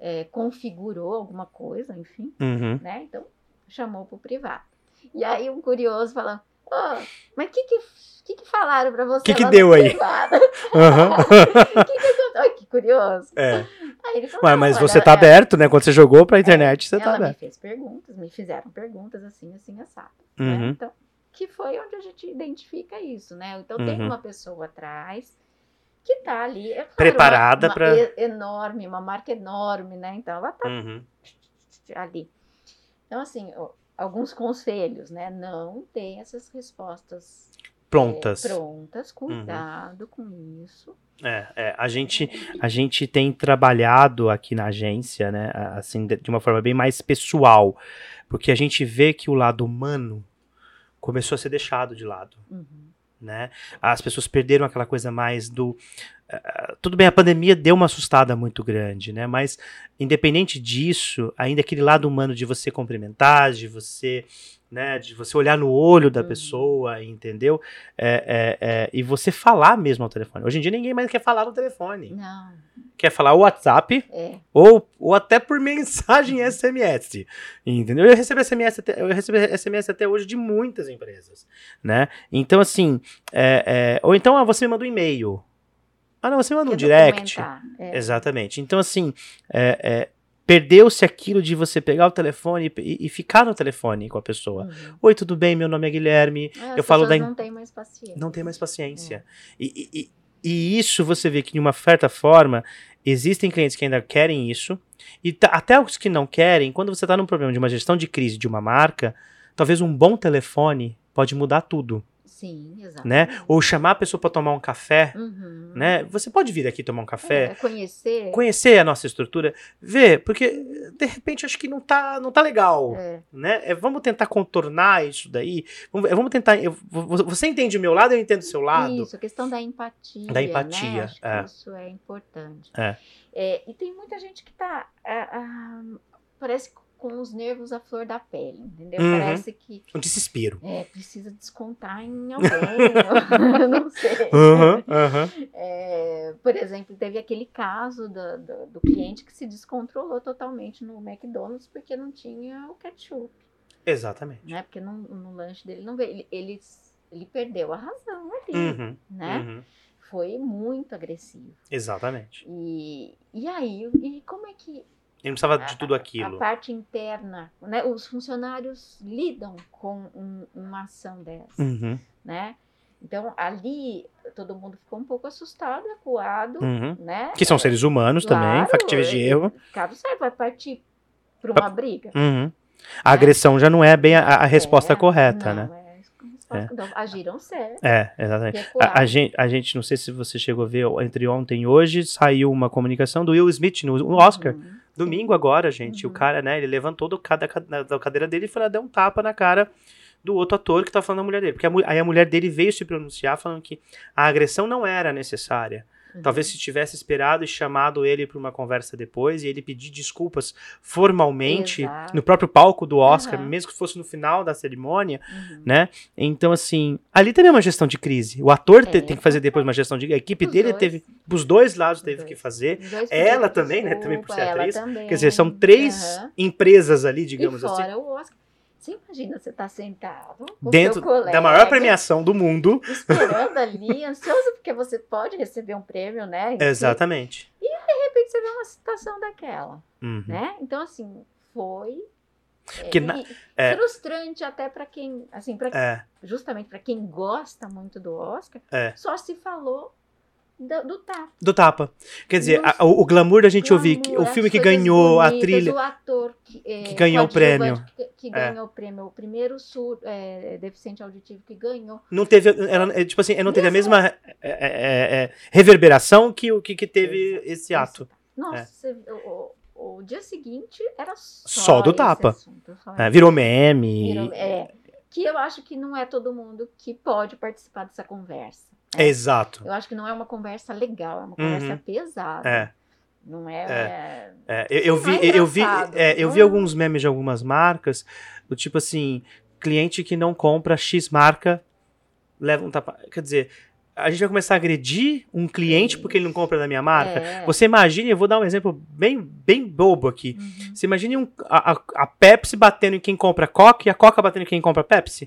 é, configurou alguma coisa, enfim, Uhum. né? Então, chamou para o privado. E aí um curioso falando, "Ô, mas o que que, que que falaram para você Que que no deu aí?" Aham. que que? Ai, que curioso. É. Aí ele falou, Ué, "Não, mas ela- você tá é, aberto, né? Quando você jogou pra internet, você tá ela me aberto. fez perguntas, me fizeram perguntas assim, assim, assado. né? Uhum. Então, que foi onde a gente identifica isso, né? Então tem Uhum. uma pessoa atrás que tá ali, é claro, Preparada pra- e- enorme, uma marca enorme, né? Então ela tá Uhum. ali. Então assim, alguns conselhos, né? Não tem essas respostas é, Prontas. prontas, cuidado com isso. É, é, a gente a gente tem trabalhado aqui na agência, né, assim, de uma forma bem mais pessoal, porque a gente vê que o lado humano começou a ser deixado de lado, Uhum. né? As pessoas perderam aquela coisa mais do tudo bem, a pandemia deu uma assustada muito grande, né? Mas independente disso, ainda aquele lado humano de você cumprimentar, de você, né, de você olhar no olho da Uhum. pessoa, entendeu? É, é, é, e você falar mesmo ao telefone. Hoje em dia ninguém mais quer falar no telefone. Não, Quer falar o WhatsApp é. ou, ou até por mensagem SMS, entendeu? Eu recebo SMS até, eu recebo SMS até hoje de muitas empresas, né? Então assim, é, é, ou então ah, você me manda um e-mail. Ah, não, você manda um direct. é. Exatamente. Então, assim, é, é, perdeu-se aquilo de você pegar o telefone e, e ficar no telefone com a pessoa. Uhum. Oi, tudo bem? Meu nome é Guilherme. Ah, Eu falo da- não tem mais paciência. Não tem mais paciência. E, e- e- e isso você vê que, de uma certa forma, existem clientes que ainda querem isso. E até os que não querem, quando você está num problema de uma gestão de crise de uma marca, talvez um bom telefone pode mudar tudo, Sim, exato. né? Ou chamar a pessoa para tomar um café, Uhum. né? Você pode vir aqui tomar um café, É, conhecer. conhecer a nossa estrutura, ver, porque de repente acho que não tá, não tá legal, É, né? É, vamos tentar contornar isso daí. Vamos, é, vamos tentar. eu- vo- você entende o meu lado, eu entendo o seu lado. Isso, a questão da empatia. Da empatia, Né? É. isso é importante. É. É, e tem muita gente que tá. ah, ah, parece com os nervos à flor da pele, entendeu? Uhum. Parece que Um desespero. é, precisa descontar em alguém. eu não sei. Aham, aham. É, por exemplo, teve aquele caso do, do, do cliente que se descontrolou totalmente no McDonald's porque não tinha o ketchup, Exatamente. né? Porque no, no lanche dele não veio. Ele, ele, ele perdeu a razão ali, Uhum, né? uhum. Foi muito agressivo. Exatamente. E, e aí, e como é que Ele não precisava de tudo a aquilo. parte interna, né? Os funcionários lidam com um- uma ação dessa, Uhum, né? Então, ali, todo mundo ficou um pouco assustado, acuado, uhum. né? Que são seres humanos também, Claro, factíveis de é- erro. Caso certo, vai partir para uma briga. Uhum. A agressão já não é bem a, a resposta É, correta, não, né? É, a resposta- então, agiram certo. É, exatamente. A, a recuaram. gente, a gente, não sei se você chegou a ver, entre ontem e hoje, saiu uma comunicação do Will Smith no, no Oscar. Uhum, Domingo agora, gente. O Uhum. cara, né, ele levantou do, da, da- cadeira dele e foi lá dar um tapa na cara do outro ator que tá falando da mulher dele. Porque a aí a mulher dele veio se pronunciar falando que a agressão não era necessária. Uhum. Talvez se tivesse esperado e chamado ele para uma conversa depois e ele pedir desculpas formalmente Exato. no próprio palco do Oscar, Aham. mesmo que fosse no final da cerimônia, Uhum. né? Então, assim, ali também é uma gestão de crise. O ator te- É. tem que fazer depois uma gestão de. A equipe Os dele dois. teve. Os dois lados Os teve dois. que fazer. Ela também, né, também por ser desculpa, atriz. também. Quer dizer, são três empresas ali, digamos e assim, fora o Oscar. Você imagina você tá sentado dentro colega, da maior premiação do mundo. esperando ali, ansioso porque você pode receber um prêmio, né? E Exatamente. De repente você vê uma situação daquela, Uhum. né? Então assim, foi é, na- e- é. frustrante até para quem, assim, para É, justamente para quem gosta muito do Oscar, É. só se falou do, do tapa. do tapa. Quer dizer, a- o, o glamour da gente ouvir que o filme que ganhou a bonitas, trilha. O ator que, é, que ganhou o prêmio. Que, que É. ganhou o prêmio. O primeiro sur, é, deficiente auditivo que ganhou. Não teve. Ela, é, tipo assim, ela não teve a Mesmo- mesma é, é, é, é, reverberação que o que, que teve esse ato. Nossa, É. o, o- dia seguinte era só, Só do tapa. assunto, É, virou meme. Virou- é, que eu acho que não é todo mundo que pode participar dessa conversa. É, exato. Eu acho que não é uma conversa legal, é uma Uhum. conversa pesada. É. Não é. É, eu, eu vi, é eu vi, é, eu vi não. alguns memes de algumas marcas, do tipo assim, cliente que não compra X marca leva um tapa. Quer dizer, a gente vai começar a agredir um cliente porque ele não compra da minha marca. É. Você imagine, eu vou dar um exemplo bem, bem bobo aqui. Uhum. Você imagine um- a, a- a Pepsi batendo em quem compra Coca e a Coca batendo em quem compra Pepsi?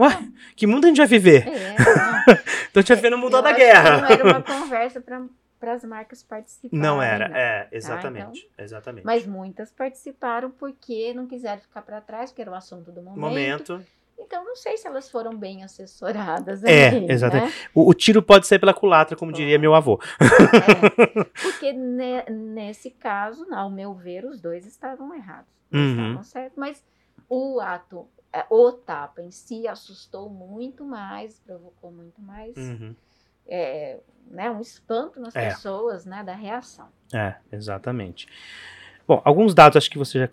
Ué, que mundo a gente vai viver? É. Então a gente vai viver no mundo da que guerra. Não era uma conversa para as marcas participarem. Não era, não. é, exatamente. exatamente. Mas muitas participaram porque não quiseram ficar para trás, porque era o assunto do momento. Momento. Então, não sei se elas foram bem assessoradas. É, ali, exatamente. né? O, o tiro pode sair pela culatra, como diria meu avô. É, porque ne- nesse caso, ao meu ver, os dois estavam errados. Uhum. estavam certos, mas o ato, é, o tapa em si assustou muito mais, provocou muito mais Uhum. é, né, um espanto nas É. pessoas né, da reação. É, exatamente. Bom, alguns dados, acho que você já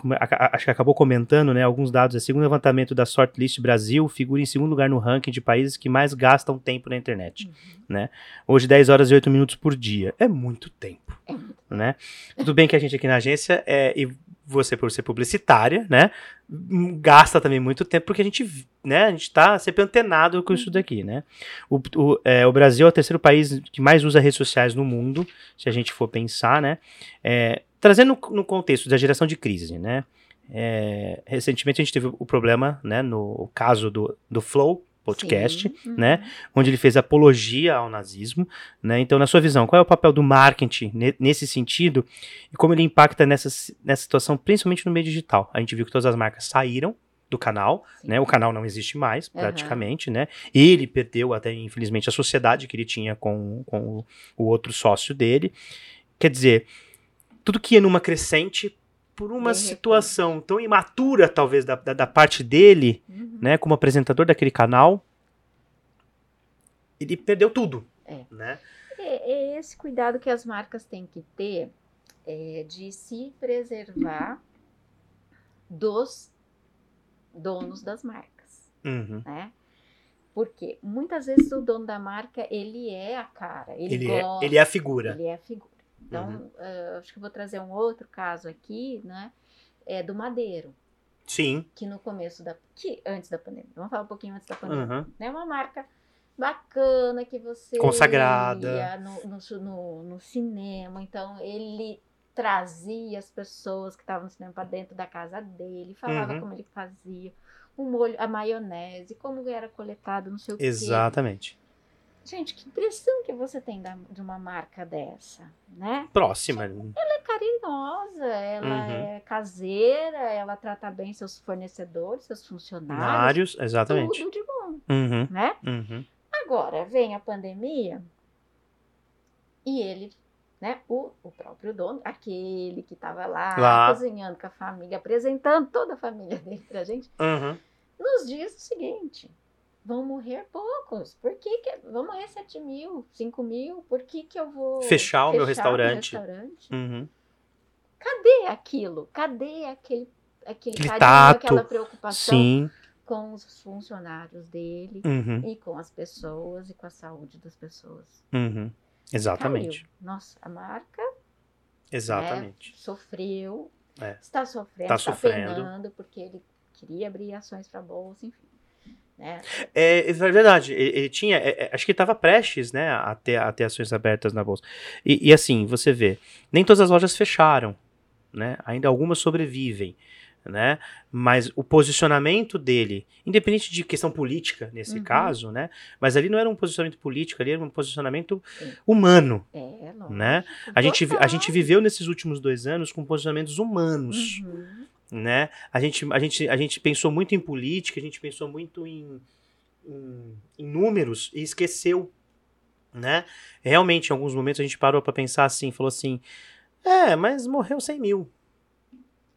acho que acabou comentando, né? Alguns dados. É, segundo o levantamento da Sortlist Brasil, figura em segundo lugar no ranking de países que mais gastam tempo na internet. Uhum. Hoje, 10 horas e 8 minutos por dia. É muito tempo, É né? Tudo bem que a gente aqui na agência, é, e você por ser publicitária, né? hum, Gasta também muito tempo, porque a gente, né? A gente tá sempre antenado com isso daqui, né? O, o, é, o Brasil é o terceiro país que mais usa redes sociais no mundo, se a gente for pensar, né? É, trazendo no contexto da geração de crise, né? É, recentemente a gente teve o problema, né? No caso do, do Flow podcast, Sim, uhum. né? onde ele fez apologia ao nazismo, né? Então, na sua visão, qual é o papel do marketing ne- nesse sentido e como ele impacta nessa, nessa situação, principalmente no meio digital? A gente viu que todas as marcas saíram do canal, Sim. né? O canal não existe mais, praticamente, né? Ele perdeu até, infelizmente, a sociedade que ele tinha com, com o, o outro sócio dele. Quer dizer, tudo que ia numa crescente por uma situação tão imatura, talvez, da, da, da parte dele, Uhum. né, como apresentador daquele canal, ele perdeu tudo. É. Né? É, é esse cuidado que as marcas têm que ter é, de se preservar dos donos das marcas, Uhum. né? Porque muitas vezes o dono da marca, ele é a cara, ele, Ele, é, gosta, ele é a figura. ele é a figura. Então, Uhum. eh, acho que eu vou trazer um outro caso aqui, né? É do Madeiro, Sim. que no começo da... que antes da pandemia, vamos falar um pouquinho antes da pandemia. Uhum. né? Uma marca bacana que você Consagrada. no, no, no, no cinema. Então ele trazia as pessoas que estavam no cinema para dentro da casa dele, falava Uhum. como ele fazia, o molho, a maionese, como era coletado, não sei o quê. Exatamente. Gente, que impressão que você tem da- de uma marca dessa, né? Próxima. Ela é carinhosa, ela Uhum. é caseira, ela trata bem seus fornecedores, seus funcionários, Nários, exatamente. tudo de bom, Uhum. né? Uhum. Agora vem a pandemia e ele, né, o, o próprio dono, aquele que estava lá, Lá. cozinhando com a família, apresentando toda a família dele pra gente, Uhum. nos diz o seguinte: vão morrer poucos. Por que, que vão morrer 7 mil, 5 mil? Por que, que eu vou Fechar o meu restaurante. restaurante? Uhum. Cadê aquilo? Cadê aquele, aquele, Aquele carinho, tato. aquela preocupação Sim. com os funcionários dele? Uhum. E com as pessoas e com a saúde das pessoas. Uhum. Exatamente. Caiu. Nossa, a marca Exatamente. sofreu, É. está sofrendo, Tá está sofrendo. penando, porque ele queria abrir ações para a bolsa, enfim. Né? É, é verdade, ele, ele tinha, é, é, acho que estava prestes, né, a ter, a ter ações abertas na bolsa. E, e assim, você vê, nem todas as lojas fecharam, né, ainda algumas sobrevivem, né, mas o posicionamento dele, independente de questão política nesse Uhum. caso, né, mas ali não era um posicionamento político, ali era um posicionamento Sim. humano, É, né. A gente, a gente viveu nesses últimos dois anos com posicionamentos humanos, Uhum. Né? A gente, a, gente, a gente pensou muito em política, a gente pensou muito em, em, em números e esqueceu, né? Realmente, em alguns momentos a gente parou para pensar assim, falou assim, é, mas morreu 100 mil.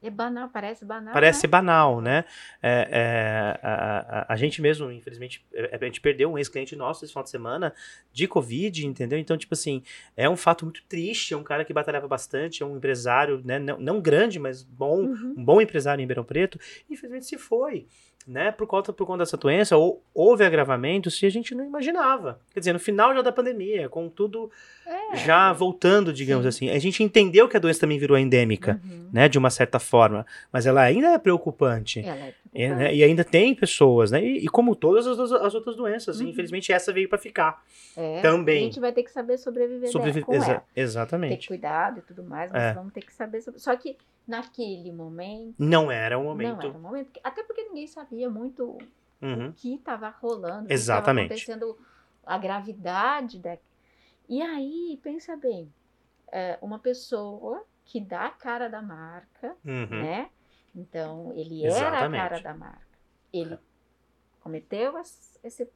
É banal, parece banal. Parece né? banal, né? É, é, a, a- a gente mesmo, infelizmente, é, a gente perdeu um ex-cliente nosso esse final de semana de Covid, entendeu? Então, tipo assim, é um fato muito triste, é um cara que batalhava bastante, é um empresário, né? Não, não grande, mas bom, Uhum. um bom empresário em Ribeirão Preto, infelizmente se foi, né? Por conta, por conta dessa doença, ou, houve agravamento se a gente não imaginava. Quer dizer, no final já da pandemia, com tudo É. já voltando, digamos Sim. assim, a gente entendeu que a doença também virou endêmica, Uhum. né? De uma certa forma, mas ela ainda é preocupante. Ela é E, né, preocupante. e ainda tem pessoas, né? E, e como todas as, as outras doenças, Uhum. infelizmente essa veio para ficar. É, também. A gente vai ter que saber sobreviver Sobrevi- exa- ela. Ter exatamente. cuidado e tudo mais, mas É. vamos ter que saber sobre... Só que naquele momento, Não era o não momento. era o momento. Até porque ninguém sabia muito Uhum. o que estava rolando, Exatamente. acontecendo, a gravidade da. E aí, pensa bem, é, uma pessoa que dá a cara da marca, Uhum. né? Então, ele era a Exatamente. cara da marca. Ele cometeu esse,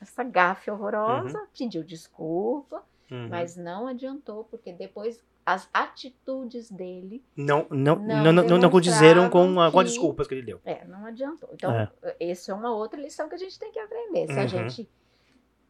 essa gafe horrorosa, pediu desculpa, Uhum. mas não adiantou, porque depois as atitudes dele não, não, não não, não, condizeram com, a- com as desculpas que ele deu. É, não adiantou. Então, É. essa é uma outra lição que a gente tem que aprender. Se a Uhum. gente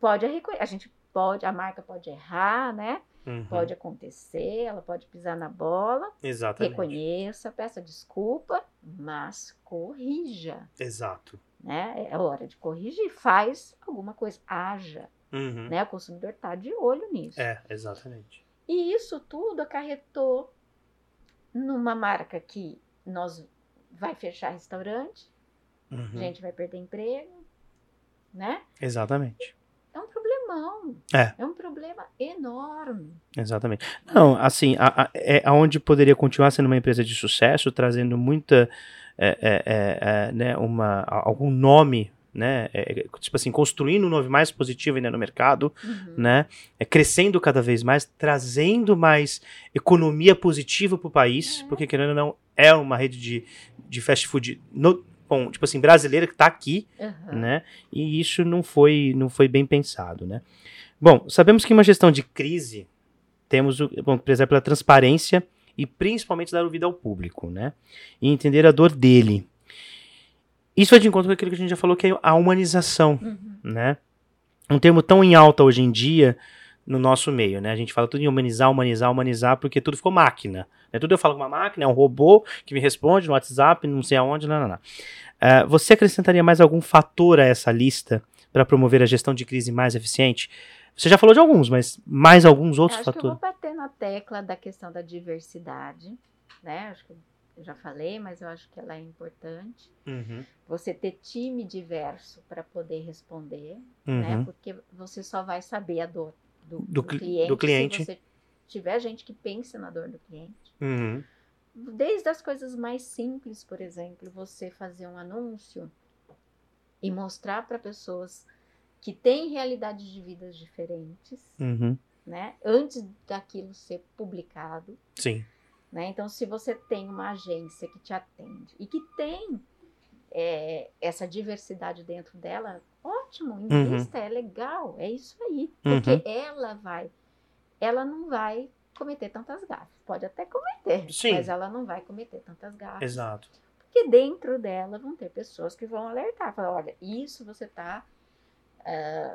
pode a gente pode, a marca pode errar, né? Uhum. Pode acontecer, ela pode pisar na bola, Exatamente. reconheça, peça desculpa, mas corrija, Exato. né? É hora de corrigir, faz alguma coisa, haja, Uhum. né? O consumidor está de olho nisso. É, exatamente. E isso tudo acarretou numa marca que nós vai fechar restaurante, Uhum. a gente vai perder emprego, né? Exatamente. É um problemão. É. um problema enorme. Exatamente. Não, assim, a, a- é aonde poderia continuar sendo uma empresa de sucesso, trazendo muita, é, é, é, é, né, uma, algum nome, né, é, é, tipo assim, construindo um nome mais positivo ainda no mercado, Uhum. né, é, crescendo cada vez mais, trazendo mais economia positiva para o país, É. porque querendo ou não, é uma rede de, de fast food, no, bom, tipo assim, brasileira que está aqui, Aham. né? E isso não foi, não foi bem pensado, né? Bom, sabemos que em uma gestão de crise temos o bom, prezar pela transparência e principalmente dar ouvido ao público, né? E entender a dor dele. Isso é de encontro com aquilo que a gente já falou, que é a humanização, Uhum. né? Um termo tão em alta hoje em dia no nosso meio, né? A gente fala tudo em humanizar, humanizar, humanizar, porque tudo ficou máquina. Né? Tudo eu falo com uma máquina, é um robô que me responde no WhatsApp, não sei aonde, não, não, não. Ah, você acrescentaria mais algum fator a essa lista para promover a gestão de crise mais eficiente? Você já falou de alguns, mas mais alguns outros Acho que eu vou fatores? bater na tecla da questão da diversidade, né? Acho que eu já falei, mas eu acho que ela é importante. Uhum, Você ter time diverso para poder responder, uhum, né? Porque você só vai saber a dor do, Do do cli- cliente, do cliente. se você tiver gente que pense na dor do cliente. uhum, Desde as coisas mais simples, por exemplo, você fazer um anúncio e mostrar para pessoas que têm realidades de vidas diferentes, uhum. né? Antes daquilo ser publicado, Sim. Né? Então, se você tem uma agência que te atende e que tem é, essa diversidade dentro dela, ótimo, Uhum. invista, é legal, é isso aí. Porque ela vai, ela não vai cometer tantas gafas. Pode até cometer, Sim. mas ela não vai cometer tantas gafas. Exato. Porque dentro dela vão ter pessoas que vão alertar, falar, olha, isso você está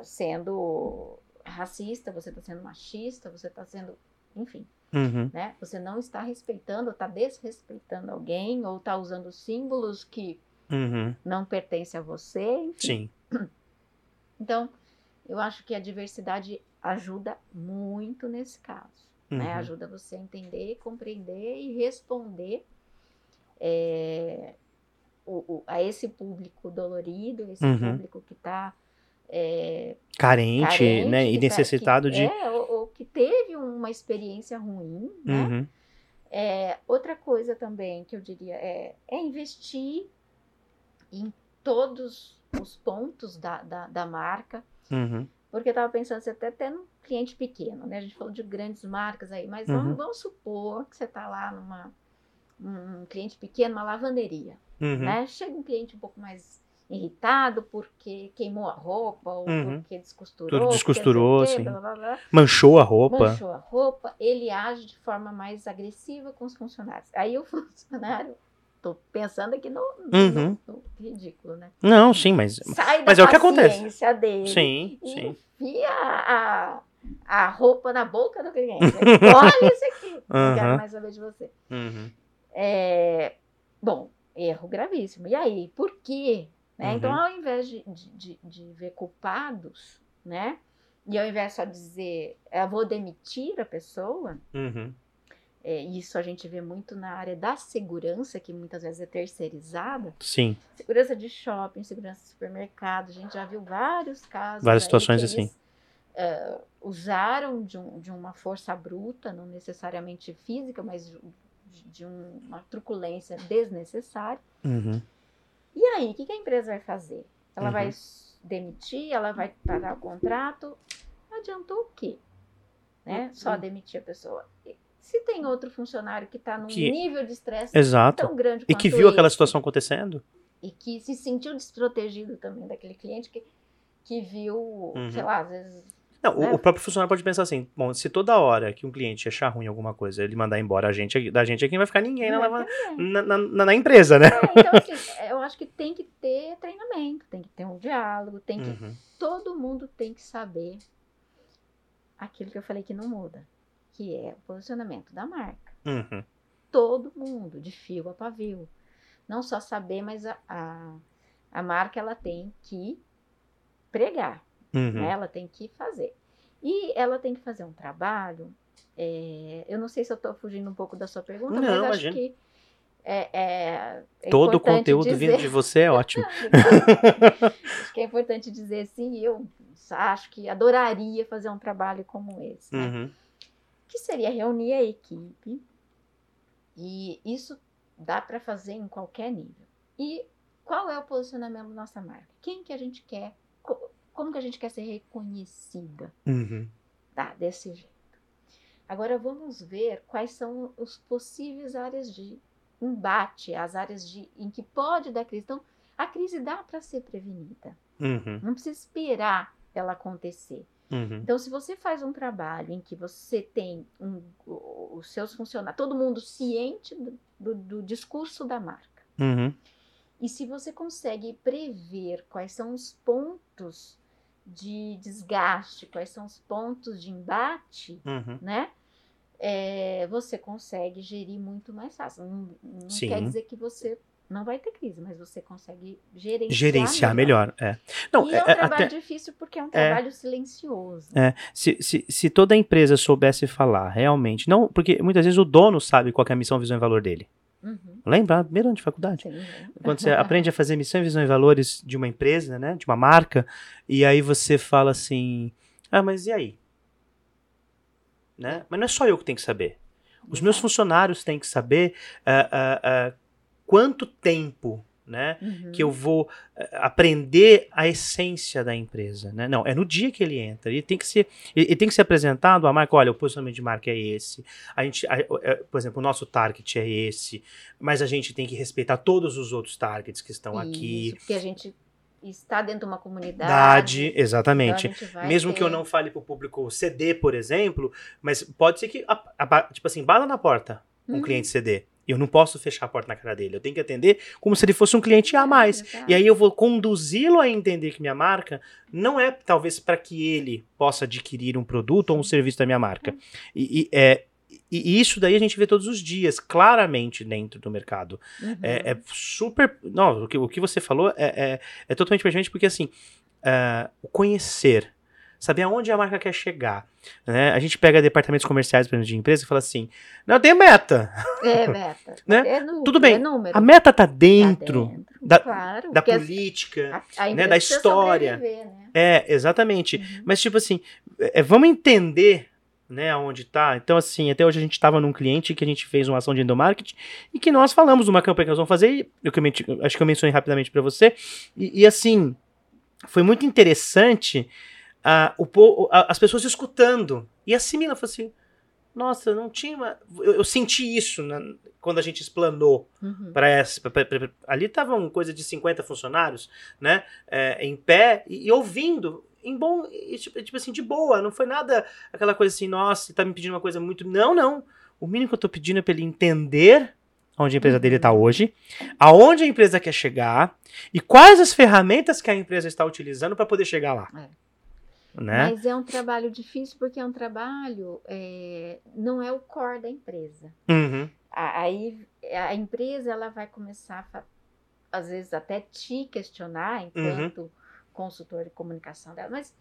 sendo racista, você está sendo machista, você está sendo, enfim, Uhum, né? Você não está respeitando, está desrespeitando alguém ou está usando símbolos que uhum. não pertencem a você. Enfim. Sim. Então, eu acho que a diversidade ajuda muito nesse caso. Né? Uhum. Ajuda você a entender, compreender e responder é, o- o- a esse público dolorido, esse Uhum. público que está Carente, carente, né? que E tá- necessitado que- de. É, ou, ou que teve uma experiência ruim, né? Uhum, É, outra coisa também que eu diria é, é investir em todos os pontos da, da, da marca, uhum, porque eu estava pensando, você até tendo um cliente pequeno, né? A gente falou de grandes marcas aí, mas Uhum. vamos, vamos supor que você está lá numa um cliente pequeno, uma lavanderia, uhum. né? Chega um cliente um pouco mais irritado porque queimou a roupa ou Uhum. porque descosturou, Tudo descosturou, quê, sim. blá, blá, blá Manchou a roupa. manchou a roupa, ele age de forma mais agressiva com os funcionários. Aí o funcionário, tô pensando aqui no, no- Uhum. no ridículo, né? Não, sim, mas. Sai Mas é o que acontece. dele Sim, e sim. enfia a, a roupa na boca do cliente. Olha isso aqui, não quero mais saber de você. Uhum, É, bom, erro gravíssimo. E aí, por quê? Né? Uhum. Então, ao invés de, de, de- ver culpados, né? E ao invés só dizer, eu vou demitir a pessoa, uhum, é, isso a gente vê muito na área da segurança, que muitas vezes é terceirizada. Sim. Segurança de shopping, segurança de supermercado, a gente já viu vários casos. Várias situações assim. eh, usaram de, um- de uma força bruta, não necessariamente física, mas de, de um- uma truculência desnecessária. Uhum, E aí, o que, que a empresa vai fazer? Ela Uhum. vai demitir, ela vai parar o contrato. Adiantou o quê? Né? Só demitir a pessoa. Se tem outro funcionário que está num Que- nível de estresse tão grande E que quanto viu aquela esse, situação acontecendo? e que se sentiu desprotegido também daquele cliente que, que viu, Uhum. sei lá, às vezes. Não, o- Né? o próprio funcionário pode pensar assim: bom, se toda hora que um cliente achar ruim alguma coisa, ele mandar embora a gente, da gente aqui, não vai ficar ninguém na, Não na, na- na- na empresa, né? É, então, assim, eu acho que tem que ter treinamento, tem que ter um diálogo, tem que. Uhum, Todo mundo tem que saber aquilo que eu falei que não muda, que é o posicionamento da marca. uhum, Todo mundo, de fio a pavio. Não só saber, mas a, a, a marca ela tem que pregar. Uhum. né? Ela tem que fazer. E ela tem que fazer um trabalho. é, eu não sei se eu estou fugindo um pouco da sua pergunta, Não, mas acho imagina. que é, é- é Todo o conteúdo dizer, vindo de você é ótimo. acho que é importante dizer sim. Eu acho que adoraria fazer um trabalho como esse, né? Uhum, que seria reunir a equipe e isso dá para fazer em qualquer nível. E qual é o posicionamento da nossa marca? Quem que a gente quer? Co- Como que a gente quer ser reconhecida? uhum, Tá, desse jeito. Agora vamos ver quais são os possíveis áreas de embate, as áreas de, em que pode dar crise. Então, a crise dá para ser prevenida. uhum, Não precisa esperar ela acontecer. Uhum. Então, se você faz um trabalho em que você tem um, os seus funcionários, todo mundo ciente do, do- do discurso da marca, Uhum. e se você consegue prever quais são os pontos de desgaste, quais são os pontos de embate, Uhum. né? É, você consegue gerir muito mais fácil. Não, não quer dizer que você não vai ter crise, mas você consegue gerenciar, Gerenciar melhor. É. Não, e é um é- trabalho até- difícil porque é um trabalho silencioso. É, se, se, se toda empresa soubesse falar realmente, não, porque muitas vezes o dono sabe qual é a missão, visão e valor dele. Uhum, Lembra? Primeiro ano de faculdade. sim, né? Quando você aprende a fazer missão, visão e valores de uma empresa, né, de uma marca, e aí você fala assim, ah, mas e aí? Né? Mas não é só eu que tenho que saber. Os meus funcionários têm que saber ah, ah, ah, quanto tempo, né, Uhum. que eu vou eh, aprender a essência da empresa, né? Não, é no dia que ele entra. Ele tem que ser, ele, tem que ser apresentado a marca. Olha, o posicionamento de marca é esse. A gente, a- eh, por exemplo, o nosso target é esse, mas a gente tem que respeitar todos os outros targets que estão aqui. Isso, porque a gente está dentro de uma comunidade. Idade, então a exatamente. vai Mesmo que eu ter- não fale para o público CD, por exemplo, mas pode ser que, a- a- tipo assim, bala na porta um Uhum. cliente CD. Eu não posso fechar a porta na cara dele. Eu tenho que atender como se ele fosse um cliente a mais. Exato. E aí eu vou conduzi-lo a entender que minha marca não é talvez para que ele possa adquirir um produto ou um serviço da minha marca. E, e, é, e isso daí a gente vê todos os dias, claramente dentro do mercado. Uhum. É, é super. Não, o que, o que você falou é, é, é totalmente pertinente, porque assim, ah, o conhecer, saber aonde a marca quer chegar. Né? A gente pega departamentos comerciais, por exemplo, de empresa e fala assim: não, tem meta. É meta. Né? É número, Tudo bem, É. A meta tá Tá dentro dentro, da- claro, da política. a, a né, da história. né? É, exatamente. Uhum. Mas, tipo assim, é, vamos entender, né, aonde tá. Então, assim, até hoje a gente tava num cliente que a gente fez uma ação de endomarketing e que nós falamos de uma campanha que nós vamos fazer, e eu, que eu acho que eu mencionei rapidamente pra você, e, e, assim, foi muito interessante ah, o, a- as pessoas escutando e assimilando, falou assim, nossa, não tinha uma... eu, eu senti isso na- quando a gente explanou Uhum. para essa. pra- pra- pra- ali estavam coisa de 50 funcionários, né? é, em pé e, e ouvindo. Em bom, e, tipo, tipo assim, de boa, não foi nada aquela coisa assim, nossa, tá me pedindo uma coisa muito. Não, não. O mínimo que eu tô pedindo é pra ele entender onde a empresa dele tá hoje, aonde a empresa quer chegar e quais as ferramentas que a empresa está utilizando para poder chegar lá. Né? Mas é um trabalho difícil porque é um trabalho, é, não é o core da empresa. Uhum. A- Aí a empresa ela vai começar, a às vezes até te questionar enquanto Uhum. consultor de comunicação dela, mas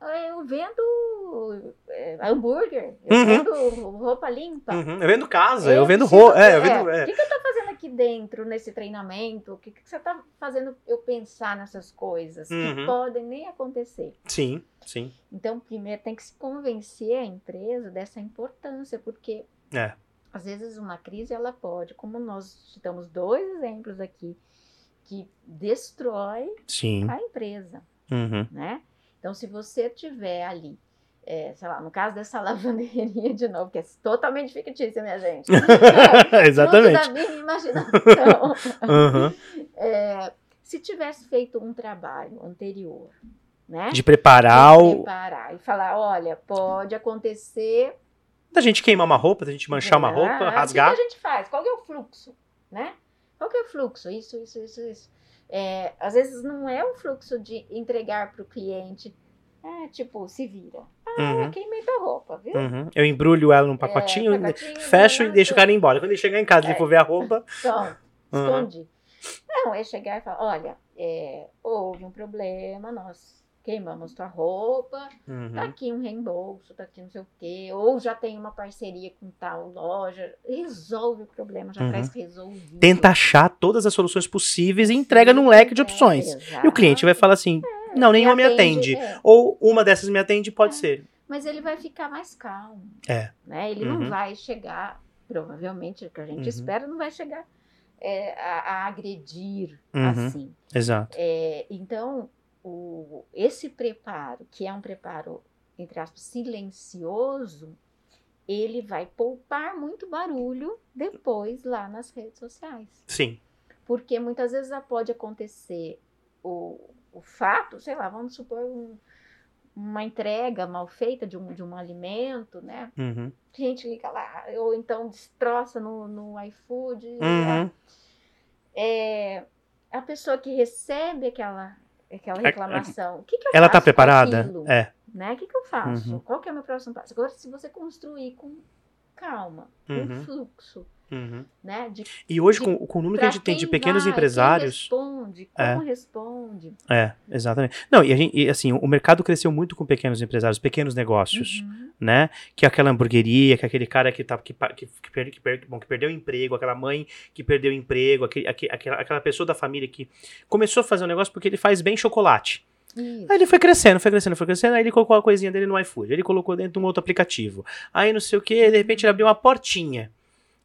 eu vendo é, hambúrguer, eu Uhum. vendo roupa limpa. Uhum. Eu vendo casa, eu, vendo preciso- roupa. É, eu vendo. O é. que, que eu tô fazendo aqui dentro nesse treinamento? O que, que você tá fazendo eu pensar nessas coisas Uhum. que podem nem acontecer? Sim, sim. Então, primeiro tem que se convencer a empresa dessa importância, porque É. às vezes uma crise ela pode, como nós citamos dois exemplos aqui, que destrói Sim. a empresa, Uhum. né? Então, se você tiver ali, é, sei lá, no caso dessa lavanderia de novo, que é totalmente fictícia, minha gente. Exatamente. Fruto da minha imaginação. Uhum. É, se tivesse feito um trabalho anterior, né? De preparar de o. preparar e falar, olha, pode acontecer Da gente queimar uma roupa, da gente manchar uma Ah, roupa, O rasgar. que a gente faz? Qual é o fluxo, né? Qual que é o fluxo? Isso, isso, isso, isso. É, às vezes não é o fluxo de entregar para o cliente, é, tipo, se vira. Ah, Uhum, queimei tua roupa, viu? uhum. Eu embrulho ela num pacotinho, É, pacotinho, fecho e não, deixo o cara ir embora. Quando ele chegar em casa e É. for ver a roupa. Pronto, Uhum. escondi. Não, é chegar e falar, olha, é, houve um problema, nós queimamos tua roupa, tá Uhum. aqui um reembolso, tá aqui não sei o quê, ou já tem uma parceria com tal loja, resolve o problema, já Uhum. traz resolvido. Tenta achar todas as soluções possíveis e entrega num leque de opções. É, E o cliente vai falar assim: não, nenhuma me atende. é. Ou uma dessas me atende, pode É. ser. Mas ele vai ficar mais calmo. É. Né? Ele Uhum. não vai chegar, provavelmente, o que a gente Uhum. espera, não vai chegar é, a, a agredir Uhum. assim. Exato. É, então, o, esse preparo, que é um preparo, entre aspas, silencioso, ele vai poupar muito barulho depois lá nas redes sociais. Sim. Porque muitas vezes pode acontecer o, o fato, sei lá, vamos supor um, uma entrega mal feita de um, de um alimento, né? Uhum. Gente liga lá, ou então destroça no, no iFood. Uhum. né? É, a pessoa que recebe aquela, aquela É- reclamação, o que, que eu Ela faço tá preparada? aquilo? É. Né? O que, que eu faço? Uhum. Qual que é o meu próximo passo? Agora, se você construir com calma, com Uhum. fluxo, Uhum. né? De E hoje, De- com, com o número que a gente tem de quem pequenos vai, quem empresários. responde, É. como responde. É, exatamente. Não, e, a gente, e, assim, o mercado cresceu muito com pequenos empresários, pequenos negócios, Uhum. né? Que é aquela hamburgueria, que é aquele cara que, tá, que, que, que, perde- que, perde- bom, que perdeu o emprego, aquela mãe que perdeu o emprego, aquele, aque- aquela, aquela pessoa da família que começou a fazer um negócio porque ele faz bem chocolate. Isso. Aí ele foi crescendo, foi crescendo, foi crescendo, aí ele colocou a coisinha dele no iFood, ele colocou dentro de um outro aplicativo. Aí não sei o que, de repente ele abriu uma portinha,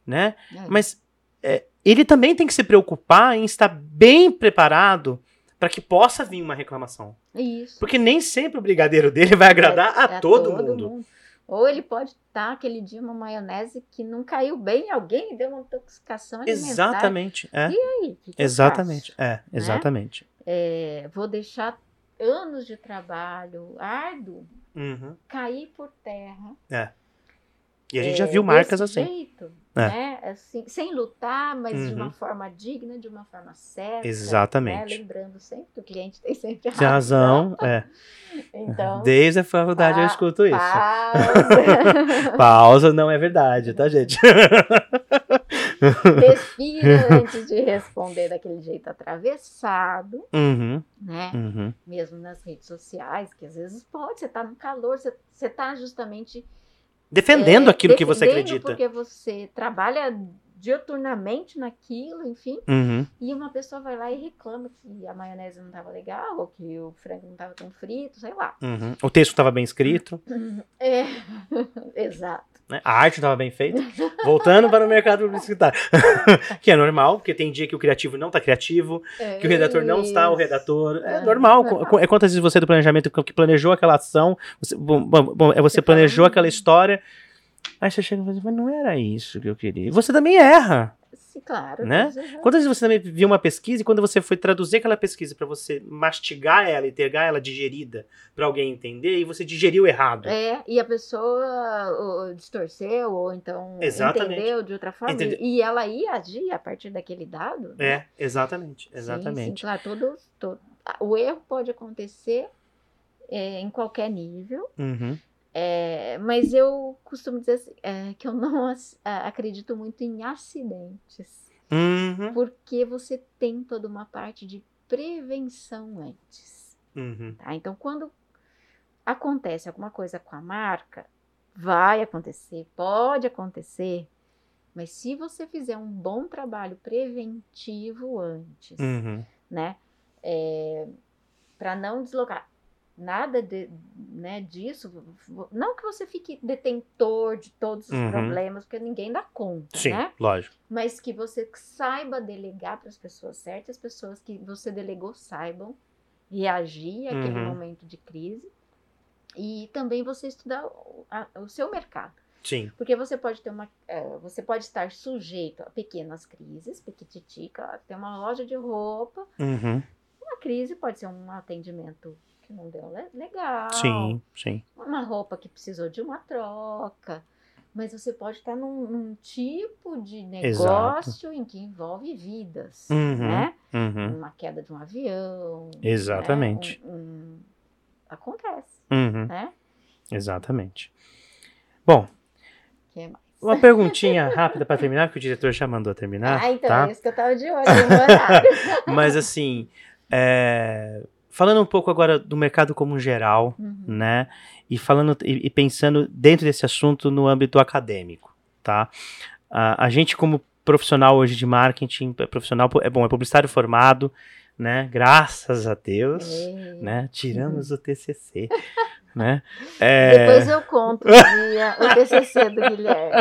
né? É. Mas é, ele também tem que se preocupar em estar bem preparado para que possa vir uma reclamação. Isso. Porque nem sempre o brigadeiro dele vai agradar a, É, todo, mundo. Ou ele pode estar aquele dia uma maionese que não caiu bem em alguém e deu uma intoxicação alimentar. Exatamente. É. E aí, que que Exatamente. É, exatamente. É, vou deixar anos de trabalho árduo Uhum. cair por terra. E a gente é, já viu marcas assim. Jeito, É. né? Assim, sem lutar, mas de Uhum. uma forma digna, de uma forma certa. Exatamente. né? Lembrando sempre que o cliente tem sempre Tem razão. É. Então, Desde a faculdade eu escuto isso. pausa. Pausa não é verdade, tá, gente? Respira antes de responder daquele jeito atravessado, uhum, né? uhum. Mesmo nas redes sociais, que às vezes pode, você tá no calor, você, você tá justamente Defendendo é, aquilo que você defendendo acredita. Porque você trabalha dioturnamente naquilo, enfim, Uhum. e uma pessoa vai lá e reclama que a maionese não estava legal, ou que o frango não estava tão frito, sei lá. Uhum. O texto estava bem escrito, É, exato. Né? a arte estava bem feita. Voltando para o mercado publicitário. que é normal, porque tem dia que o criativo não está criativo, que o redator não está o redator. É É, normal. normal. Co- É quantas vezes você do planejamento que planejou aquela ação, você, bom, bom, é você planejou aquela "Hum." história, aí você chega e fala, mas não era isso que eu queria. Você também erra. Sim, claro. Né? é- Quantas vezes você também viu uma pesquisa e quando você foi traduzir aquela pesquisa para você mastigar ela e pegar ela digerida para alguém entender e você digeriu errado. É, e a pessoa ou, distorceu, ou então Exatamente. entendeu de outra forma, Entende- e ela ia agir a partir daquele dado. né? É, exatamente, Sim, exatamente. Sim, claro, todo, todo- o erro pode acontecer é, em qualquer nível, Uhum. É, mas eu costumo dizer assim, é, que eu não a- acredito muito em acidentes, Uhum. porque você tem toda uma parte de prevenção antes. Uhum. Tá? Então, quando acontece alguma coisa com a marca, vai acontecer, pode acontecer, mas se você fizer um bom trabalho preventivo antes, Uhum. né, para não deslocar nada de, né, disso, não que você fique detentor de todos os Uhum. problemas, porque ninguém dá conta, Sim, né? lógico. mas que você saiba delegar para as pessoas certas, as pessoas que você delegou saibam reagir àquele Uhum. momento de crise. E também você estudar o, a- o seu mercado. Sim. Porque você pode ter uma. eh, você pode estar sujeito a pequenas crises, pequititica, tem uma loja de roupa, Uhum. uma crise pode ser um atendimento que não deu le- legal. Sim, sim. Uma roupa que precisou de uma troca. Mas você pode estar num, num tipo de negócio em que envolve vidas, Uhum. né? Uhum. Uma queda de um avião. Exatamente. né? Um- um- Acontece, Uhum. né? Exatamente. Bom, Que mais. uma perguntinha rápida para terminar, porque o diretor já mandou terminar. ah, então tá? é isso que eu tava de olho. Mas assim, é, falando um pouco agora do mercado como geral, Uhum. né? E falando e, e pensando dentro desse assunto no âmbito acadêmico, tá? A, a gente como profissional hoje de marketing, é profissional é bom, é publicitário formado, né? Graças a Deus, É. né? Tiramos o TCC, né? É, Depois eu conto o, TCC do Guilherme.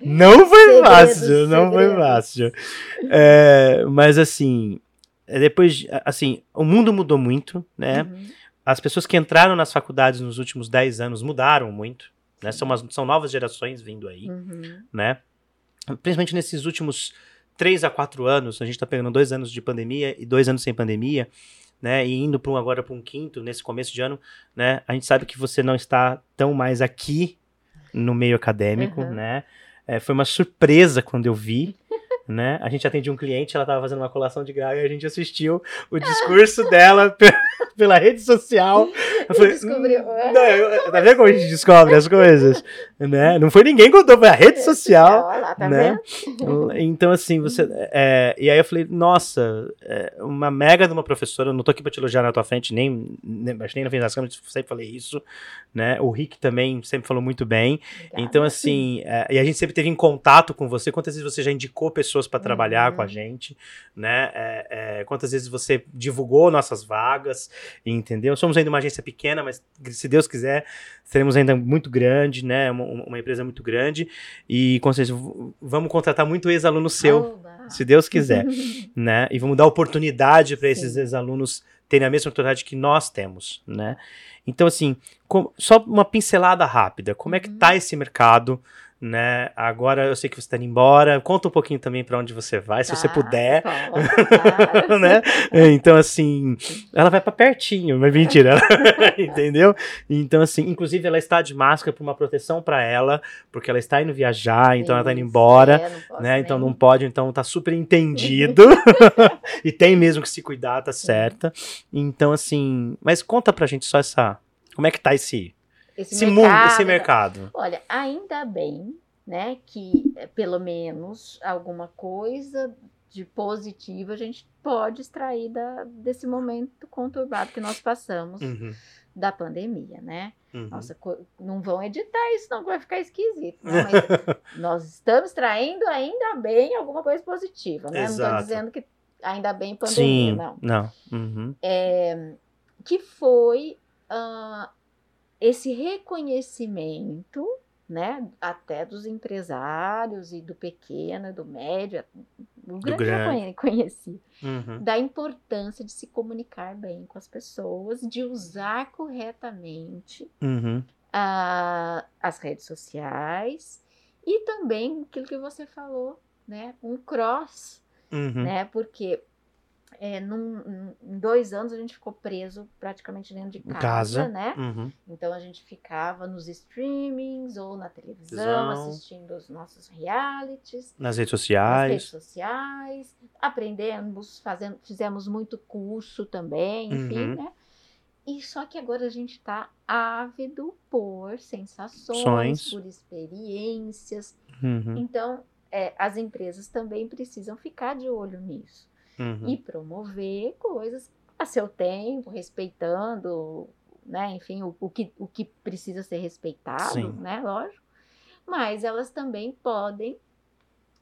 Não foi Segredos, fácil, não foi fácil. É, mas assim, depois, assim, o mundo mudou muito, né? Uhum. As pessoas que entraram nas faculdades nos últimos 10 anos mudaram muito, né? São, umas- são novas gerações vindo aí, Uhum. né? Principalmente nesses últimos 3 a 4 anos, a gente tá pegando dois anos de pandemia e dois anos sem pandemia, né, e indo para um, agora para um quinto, nesse começo de ano, né, a gente sabe que você não está tão mais aqui no meio acadêmico, Uhum. né, é, foi uma surpresa quando eu vi, né, a gente atendia um cliente, ela estava fazendo uma colação de grau e a gente assistiu o discurso dela pe- pela rede social. Eu falei, Descobriu. "Hum, não, tá vendo como a gente descobre as coisas, né, não foi ninguém que contou, foi a rede social, Olha lá, tá né? vendo? Então, assim, você. é, e aí eu falei, nossa, é, uma mega de uma professora, não tô aqui pra te elogiar na tua frente, nem, nem, acho nem na frente das câmeras, sempre falei isso, né? O Rick também sempre falou muito bem. Obrigada. Então, assim, é, e a gente sempre teve em contato com você. Quantas vezes você já indicou pessoas para trabalhar Uhum. com a gente, né? É, é, quantas vezes você divulgou nossas vagas, entendeu? Somos ainda uma agência pequena, mas se Deus quiser, seremos ainda muito grande, né? Uma, uma empresa muito grande. E com certeza vamos contratar muito ex-aluno seu, Oba. se Deus quiser, né? E vamos dar oportunidade para esses ex-alunos terem a mesma oportunidade que nós temos, né? Então, assim, com- só uma pincelada rápida. Como é que Uhum. tá esse mercado, né? Agora eu sei que você está indo embora. Conta um pouquinho também para onde você vai, se você Tá, puder. claro. né? Então, assim, ela vai para pertinho, mas mentira, ela- entendeu? Então, assim, inclusive ela está de máscara por uma proteção para ela, porque ela está indo viajar, então ela está indo embora é, né? Então não pode, então tá super entendido. e tem mesmo que se cuidar, tá certa. Então, assim, mas conta pra gente só essa. Como é que tá esse, esse, esse mundo, esse mercado? Olha, ainda bem, né, que eh, pelo menos alguma coisa de positivo a gente pode extrair da, desse momento conturbado que nós passamos Uhum, da pandemia, né? uhum. Nossa, não vão editar isso, não vai ficar esquisito. Não, mas nós estamos traindo ainda bem alguma coisa positiva, né? Não Exato. estou dizendo que ainda bem pandemia, Sim, não. não. Uhum. Que foi ah, esse reconhecimento, né? Até dos empresários e do pequeno, do médio, o grande, grande. conhe- conheci, Uhum. da importância de se comunicar bem com as pessoas, de usar corretamente Uhum. a- as redes sociais e também aquilo que você falou, né? Um cross, Uhum. né? Porque é, num- em dois anos a gente ficou preso praticamente dentro de casa, casa. né? Uhum. Então a gente ficava nos streamings ou na televisão assistindo os nossos realities, Nas redes nas sociais. redes sociais, aprendemos, fazendo, fizemos muito curso também, enfim, Uhum. né? E só que agora a gente está ávido por sensações, Sonhos. por experiências. Uhum. Então, é, as empresas também precisam ficar de olho nisso Uhum. e promover coisas a seu tempo, respeitando, né? Enfim, o, o que, o que precisa ser respeitado, Sim. né? Lógico. Mas elas também podem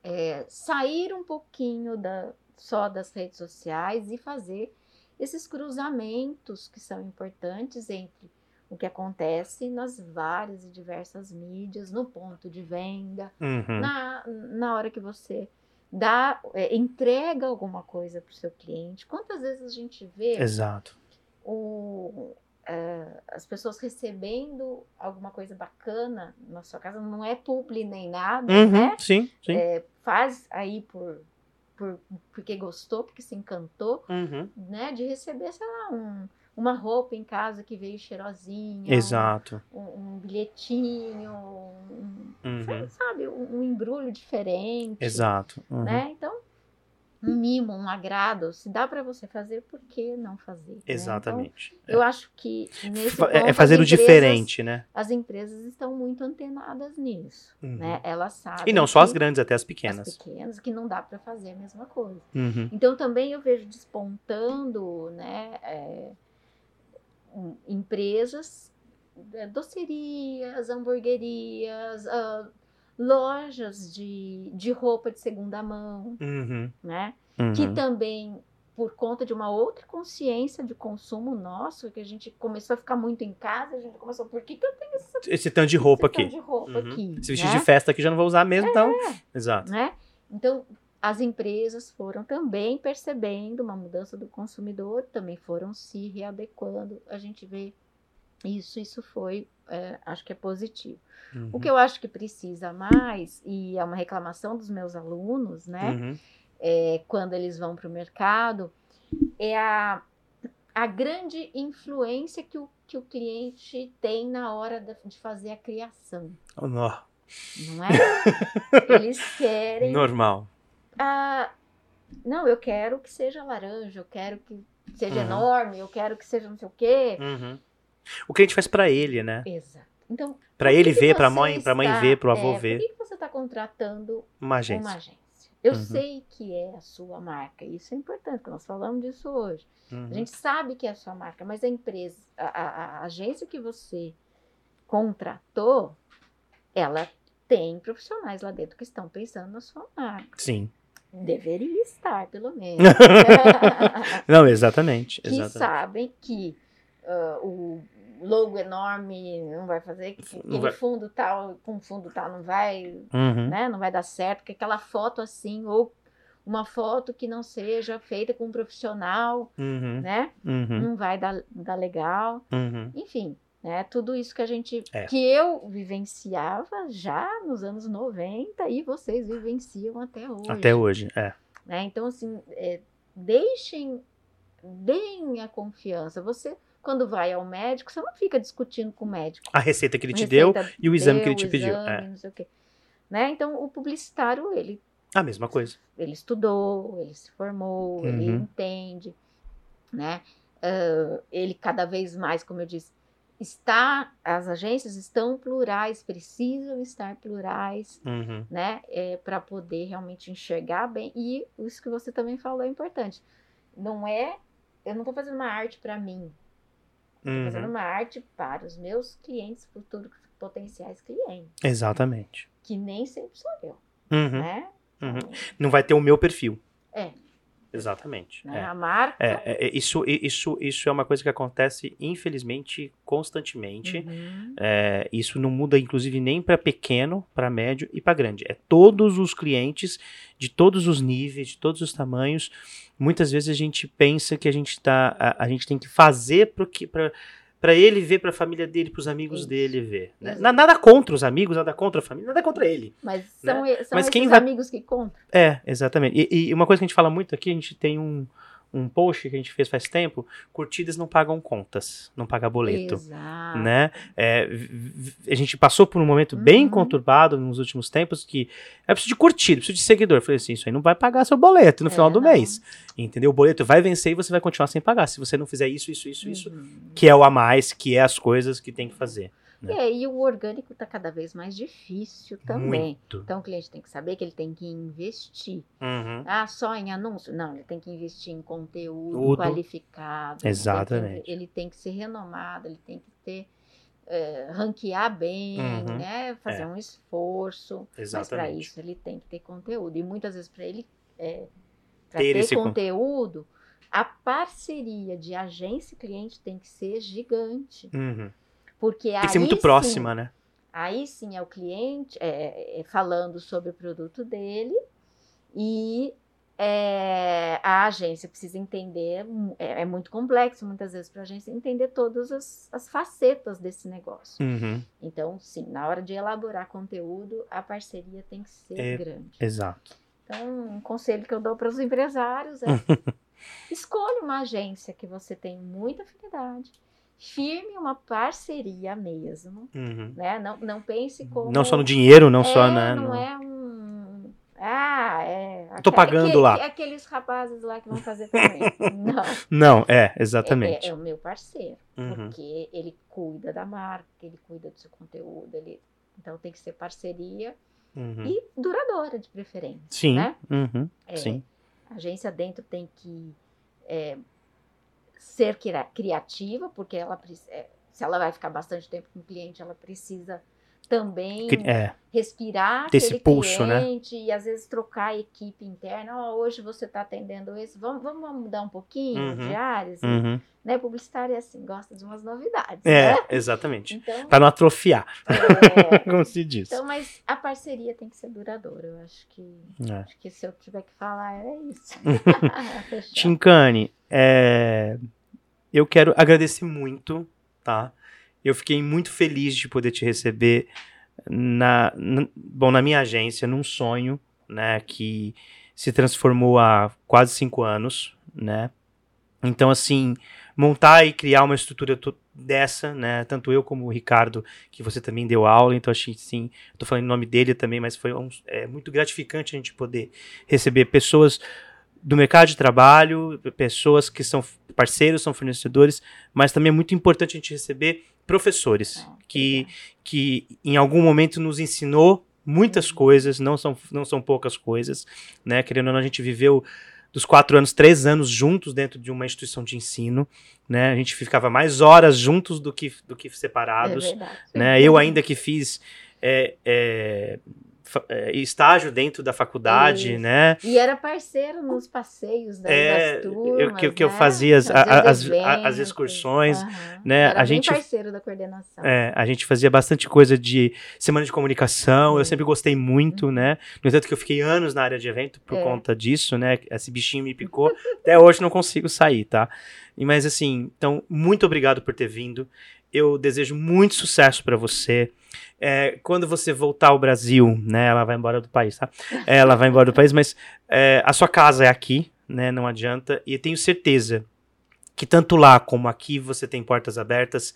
é, sair um pouquinho da, só das redes sociais e fazer esses cruzamentos que são importantes entre o que acontece nas várias e diversas mídias, no ponto de venda, Uhum. na, na hora que você dá, é, entrega alguma coisa para o seu cliente. Quantas vezes a gente vê Exato. o, é, as pessoas recebendo alguma coisa bacana na sua casa, não é publi nem nada, Uhum. né? Sim, sim. É, faz aí por, por porque gostou, porque se encantou, Uhum. né? De receber, sei lá, um- uma roupa em casa que veio cheirosinha, um- Exato. um, um bilhetinho, um, Uhum. sabe, um, um embrulho diferente. Exato. Uhum. Né? Então, um mimo, um agrado, se dá para você fazer, por que não fazer? né? Exatamente. Então, eu acho que nesse Fa- ponto, é fazer o diferente, né? As empresas estão muito antenadas nisso, Uhum. né? Elas sabem. E não só as grandes, até as as pequenas. pequenas, que não dá para fazer a mesma coisa. Uhum. Então também eu vejo despontando, né, é, empresas, é, docerias, hamburguerias, ah, lojas de, de roupa de segunda mão, Uhum. né? Uhum. Que também, por conta de uma outra consciência de consumo nosso, que a gente começou a ficar muito em casa, a gente começou, por que, que eu tenho essa Esse tanto de roupa esse tanto aqui. de roupa Uhum. aqui? Esse vestido né? de festa aqui já não vou usar mesmo, então. Exato. né? Então, as empresas foram também percebendo uma mudança do consumidor, também foram se readequando. A gente vê isso, isso foi, é, acho que é positivo. Uhum. O que eu acho que precisa mais, e é uma reclamação dos meus alunos, né? Uhum. é, quando eles vão para o mercado, é a, a grande influência que o, que o cliente tem na hora da- de fazer a criação, Oh, nó. não é? Eles querem. Normal. Ah, não, eu quero que seja laranja, eu quero que seja Uhum. enorme, eu quero que seja não sei o quê. Uhum. O cliente faz pra ele, né? Exato. Então, Pra por ele que que ver, pra você mãe, pra mãe está- ver, pro avô é, ver. Por que, que você está contratando Uma agência. uma agência? Eu Uhum. sei que é a sua marca, isso é importante, porque nós falamos disso hoje. Uhum. A gente sabe que é a sua marca, mas a empresa, a, a- a agência que você contratou, ela tem profissionais lá dentro que estão pensando na sua marca. Sim. Deveria estar, pelo menos. Não, exatamente. que exatamente. sabem que ah, o logo enorme não vai fazer, que Não aquele fundo tal com fundo tal não vai, Uhum. né, não vai dar certo, que aquela foto assim ou uma foto que não seja feita com um profissional, Uhum. né, Uhum. não vai dar, dar legal. Uhum. Enfim, né, tudo isso que a gente É. que eu vivenciava já nos anos 90 e vocês vivenciam até hoje. Até hoje, é. né? Então, assim, é, deixem, deem a confiança. Você, quando vai ao médico, você não fica discutindo com o médico. A receita que ele A te deu e o exame que deu, ele te pediu. exame, É. não sei o quê. Né? Então, o publicitário, ele, A mesma coisa. ele estudou, ele se formou, ele Uhum. entende, né? Ah, ele cada vez mais, como eu disse, está, as agências estão plurais, precisam estar plurais, Uhum. né, para poder realmente enxergar bem. E isso que você também falou é importante. Não é, eu não estou fazendo uma arte para mim, estou fazendo Uhum. uma arte para os meus clientes, futuros potenciais clientes, Exatamente. que nem sempre sou eu, Uhum. né? Uhum. Não vai ter o meu perfil. É. Exatamente. né, é. A marca. É, é, é, isso, isso, isso é uma coisa que acontece, infelizmente, constantemente. Uhum. É, isso não muda, inclusive, nem para pequeno, para médio e para grande. É todos os clientes, de todos os níveis, de todos os tamanhos. Muitas vezes a gente pensa que a gente tá, a, a gente tem que fazer para para ele ver, para a família dele, para os amigos dele ver. né? Nada contra os amigos, nada contra a família, nada contra ele. Mas são, e- são Né? Mas quem vai- amigos que contam. É, exatamente. E, e uma coisa que a gente fala muito aqui, a gente tem um, um post que a gente fez faz tempo, curtidas não pagam contas, não paga boleto. Exato. Né? É, a gente passou por um momento bem Uhum. conturbado nos últimos tempos que é preciso de curtida, preciso de seguidor. Eu falei assim, isso aí não vai pagar seu boleto no É, final do não. mês. Entendeu? O boleto vai vencer e você vai continuar sem pagar. Se você não fizer isso, isso, isso, isso, Uhum. que é o a mais, que é as coisas que tem que fazer. Né? É, e o orgânico está cada vez mais difícil também. Muito. Então o cliente tem que saber que ele tem que investir. Uhum. Ah, só em anúncio? Não, ele tem que investir em conteúdo Tudo. qualificado. ele tem que- Exatamente. Ele tem que ser renomado, ele tem que ter. eh, ranquear bem, Uhum. né? Fazer É. um esforço. Mas para Exatamente. isso ele tem que ter conteúdo. E muitas vezes para ele é, Ter ter, esse con- conteúdo, a parceria de agência e cliente tem que ser gigante. Uhum. Porque Tem que ser muito sim- próxima, né? Aí sim é o cliente é, é, falando sobre o produto dele e é, a agência precisa entender, é, é muito complexo muitas vezes para a agência entender todas as, as facetas desse negócio. Uhum. Então, sim, na hora de elaborar conteúdo, a parceria tem que ser É. grande. Exato. Então, um conselho que eu dou para os empresários é escolha uma agência que você tem muita afinidade, firme uma parceria mesmo, Uhum. né? Não, não pense como Não só no dinheiro, não é, só, né? Não no- é um. Ah, é. tô pagando lá. Aqueles rapazes lá que vão fazer também. não. Não, é, É, exatamente. é- é o meu parceiro. Uhum. Porque ele cuida da marca, ele cuida do seu conteúdo. Ele... Então tem que ser parceria Uhum. e duradoura, de preferência. Sim. né? Uhum. É, Sim. A agência dentro tem que é, ser cria- criativa, porque ela é, se ela vai ficar bastante tempo com o cliente, ela precisa também É. respirar Ter esse pulso, né? cliente e às vezes trocar a equipe interna. Ó, hoje você está atendendo esse, vamos, vamos mudar um pouquinho Uhum. de áreas, Uhum. né? Publicitário é assim, gosta de umas novidades, É, né? exatamente. Então, Pra não atrofiar, é, como se diz. então, mas a parceria tem que ser duradoura. Eu acho que, É. acho que se eu tiver que falar é isso. Tincane, é, eu quero agradecer muito, tá? Eu fiquei muito feliz de poder te receber na, na- bom, na minha agência, num sonho, né, que se transformou há quase cinco anos, né? Então, assim, montar e criar uma estrutura dessa, né? Tanto eu como o Ricardo, que você também deu aula, então achei sim, estou falando em nome dele também, mas foi um, é, muito gratificante a gente poder receber pessoas do mercado de trabalho, pessoas que são parceiros, são fornecedores, mas também é muito importante a gente receber professores ah, que, que em algum momento nos ensinou muitas uhum. coisas, não são, não são poucas coisas, né? Querendo ou não, a gente viveu dos quatro anos, três anos juntos dentro de uma instituição de ensino, né? A gente ficava mais horas juntos do que, do que separados, é verdade, né? Eu ainda que fiz é, é, é, estágio dentro da faculdade, Isso. né? E era parceiro nos passeios da, é, das turmas, eu, que, né? que eu fazia as, as, as, excursões, uhum. né? Era a gente parceiro da coordenação. É, a gente fazia bastante coisa de semana de comunicação. Eu sempre gostei muito, uhum. né? No entanto que eu fiquei anos na área de evento por é. conta disso, né? Esse bichinho me picou. Até hoje não consigo sair, tá? Mas assim, então muito obrigado por ter vindo. Eu desejo muito sucesso para você. É, quando você voltar ao Brasil, né? Ela vai embora do país, tá? Ela vai embora do país, mas é, a sua casa é aqui, né? Não adianta. E tenho certeza que tanto lá como aqui você tem portas abertas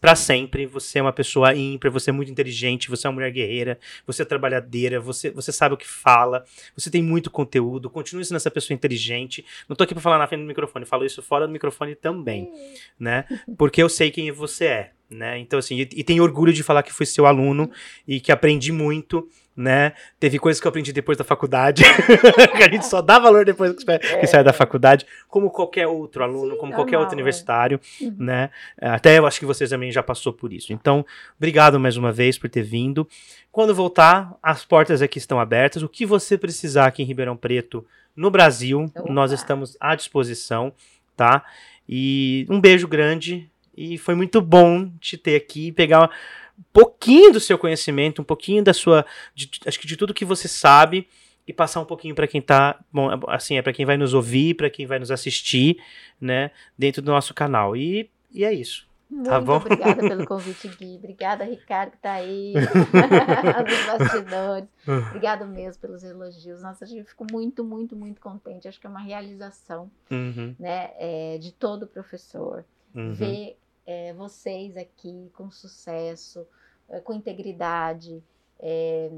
para sempre. Você é uma pessoa ímpar, você é muito inteligente, você é uma mulher guerreira, você é trabalhadeira, você, você sabe o que fala, você tem muito conteúdo. Continue sendo essa pessoa inteligente. Não tô aqui para falar na frente do microfone, falo isso fora do microfone também, né? Porque eu sei quem você é, né? Então assim, e, e tenho orgulho de falar que fui seu aluno e que aprendi muito né? Teve coisas que eu aprendi depois da faculdade, que a gente só dá valor depois que, que sai da faculdade, como qualquer outro aluno, Sim, como qualquer outro é. universitário, uhum. né? Até eu acho que vocês também já passou por isso. Então, obrigado mais uma vez por ter vindo. Quando voltar, as portas aqui estão abertas. O que você precisar aqui em Ribeirão Preto, no Brasil, Opa. nós estamos à disposição, tá? E um beijo grande e foi muito bom te ter aqui, pegar pouquinho do seu conhecimento, um pouquinho da sua, de, acho que de tudo que você sabe e passar um pouquinho para quem tá, bom, assim, é para quem vai nos ouvir, para quem vai nos assistir, né, dentro do nosso canal. E, e é isso. Muito tá bom? obrigada pelo convite, Gui. Obrigada, Ricardo, que tá aí nos bastidores. Obrigada mesmo pelos elogios. Nossa, eu fico muito, muito, muito contente. Acho que é uma realização uhum. né, é, de todo professor. Uhum. Ver é, vocês aqui com sucesso, é, com integridade, é,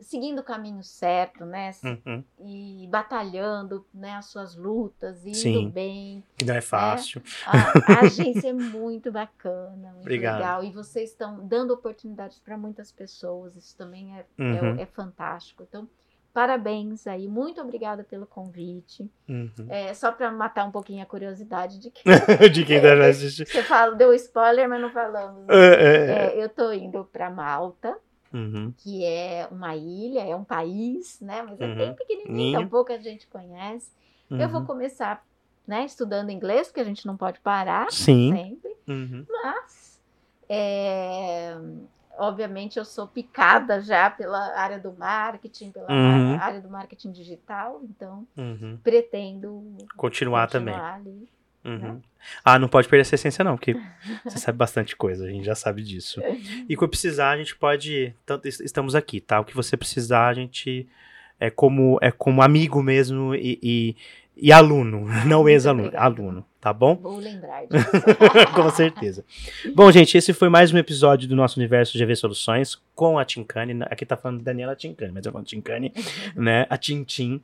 seguindo o caminho certo, né? Uhum. E batalhando, né, as suas lutas, indo Sim, bem. Que não é fácil. A, a, agência é muito bacana, muito Obrigado. legal. E vocês estão dando oportunidades para muitas pessoas. Isso também é, é uhum. é, é fantástico. Então, Parabéns aí, muito obrigada pelo convite. Uhum. É, só para matar um pouquinho a curiosidade de, que, de quem deve assistir. Você fala, deu spoiler, mas não falamos. Né? É, é, é. eu tô indo para Malta, uhum. que é uma ilha, é um país, né? Mas é uhum. bem pequenininho, então pouca gente conhece. Eu vou uhum. começar, né, estudando inglês, porque a gente não pode parar Sim. sempre. Uhum. Mas é, obviamente eu sou picada já pela área do marketing, pela uhum. área do marketing digital, então uhum. pretendo continuar, continuar também. Ali, uhum. né? Ah, não pode perder essa essência não, porque você sabe bastante coisa, a gente já sabe disso. E quando precisar, a gente pode, tanto estamos aqui, tá? O que você precisar, a gente é como é como amigo mesmo e, e, e aluno, não ex-aluno, aluno, tá bom? Vou lembrar disso. com certeza. Bom, gente, esse foi mais um episódio do nosso Universo GV Soluções com a Tincane. Aqui tá falando Daniela Tincane, mas eu falo Tincane, né? A Tintim.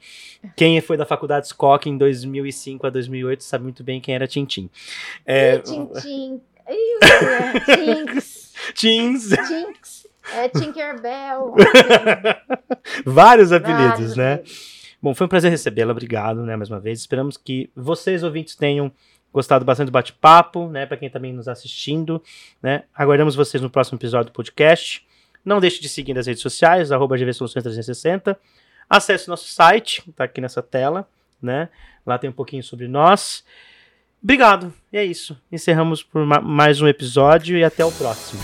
Quem foi da faculdade Scott em 2005 a 2008 sabe muito bem quem era Tintim. É... Tintim. Tinks. Tinks. Tinks. É Tinkerbell. Vários apelidos, Vários né? Apelidos. Bom, foi um prazer recebê-la, obrigado, né, mais uma vez. Esperamos que vocês, ouvintes, tenham gostado bastante do bate-papo, né, para quem também nos assistindo, né. Aguardamos vocês no próximo episódio do podcast. Não deixe de seguir nas redes sociais, arroba GVSoluções360. Acesse nosso site, tá aqui nessa tela, né, lá tem um pouquinho sobre nós. Obrigado, e é isso. Encerramos por mais um episódio e até o próximo.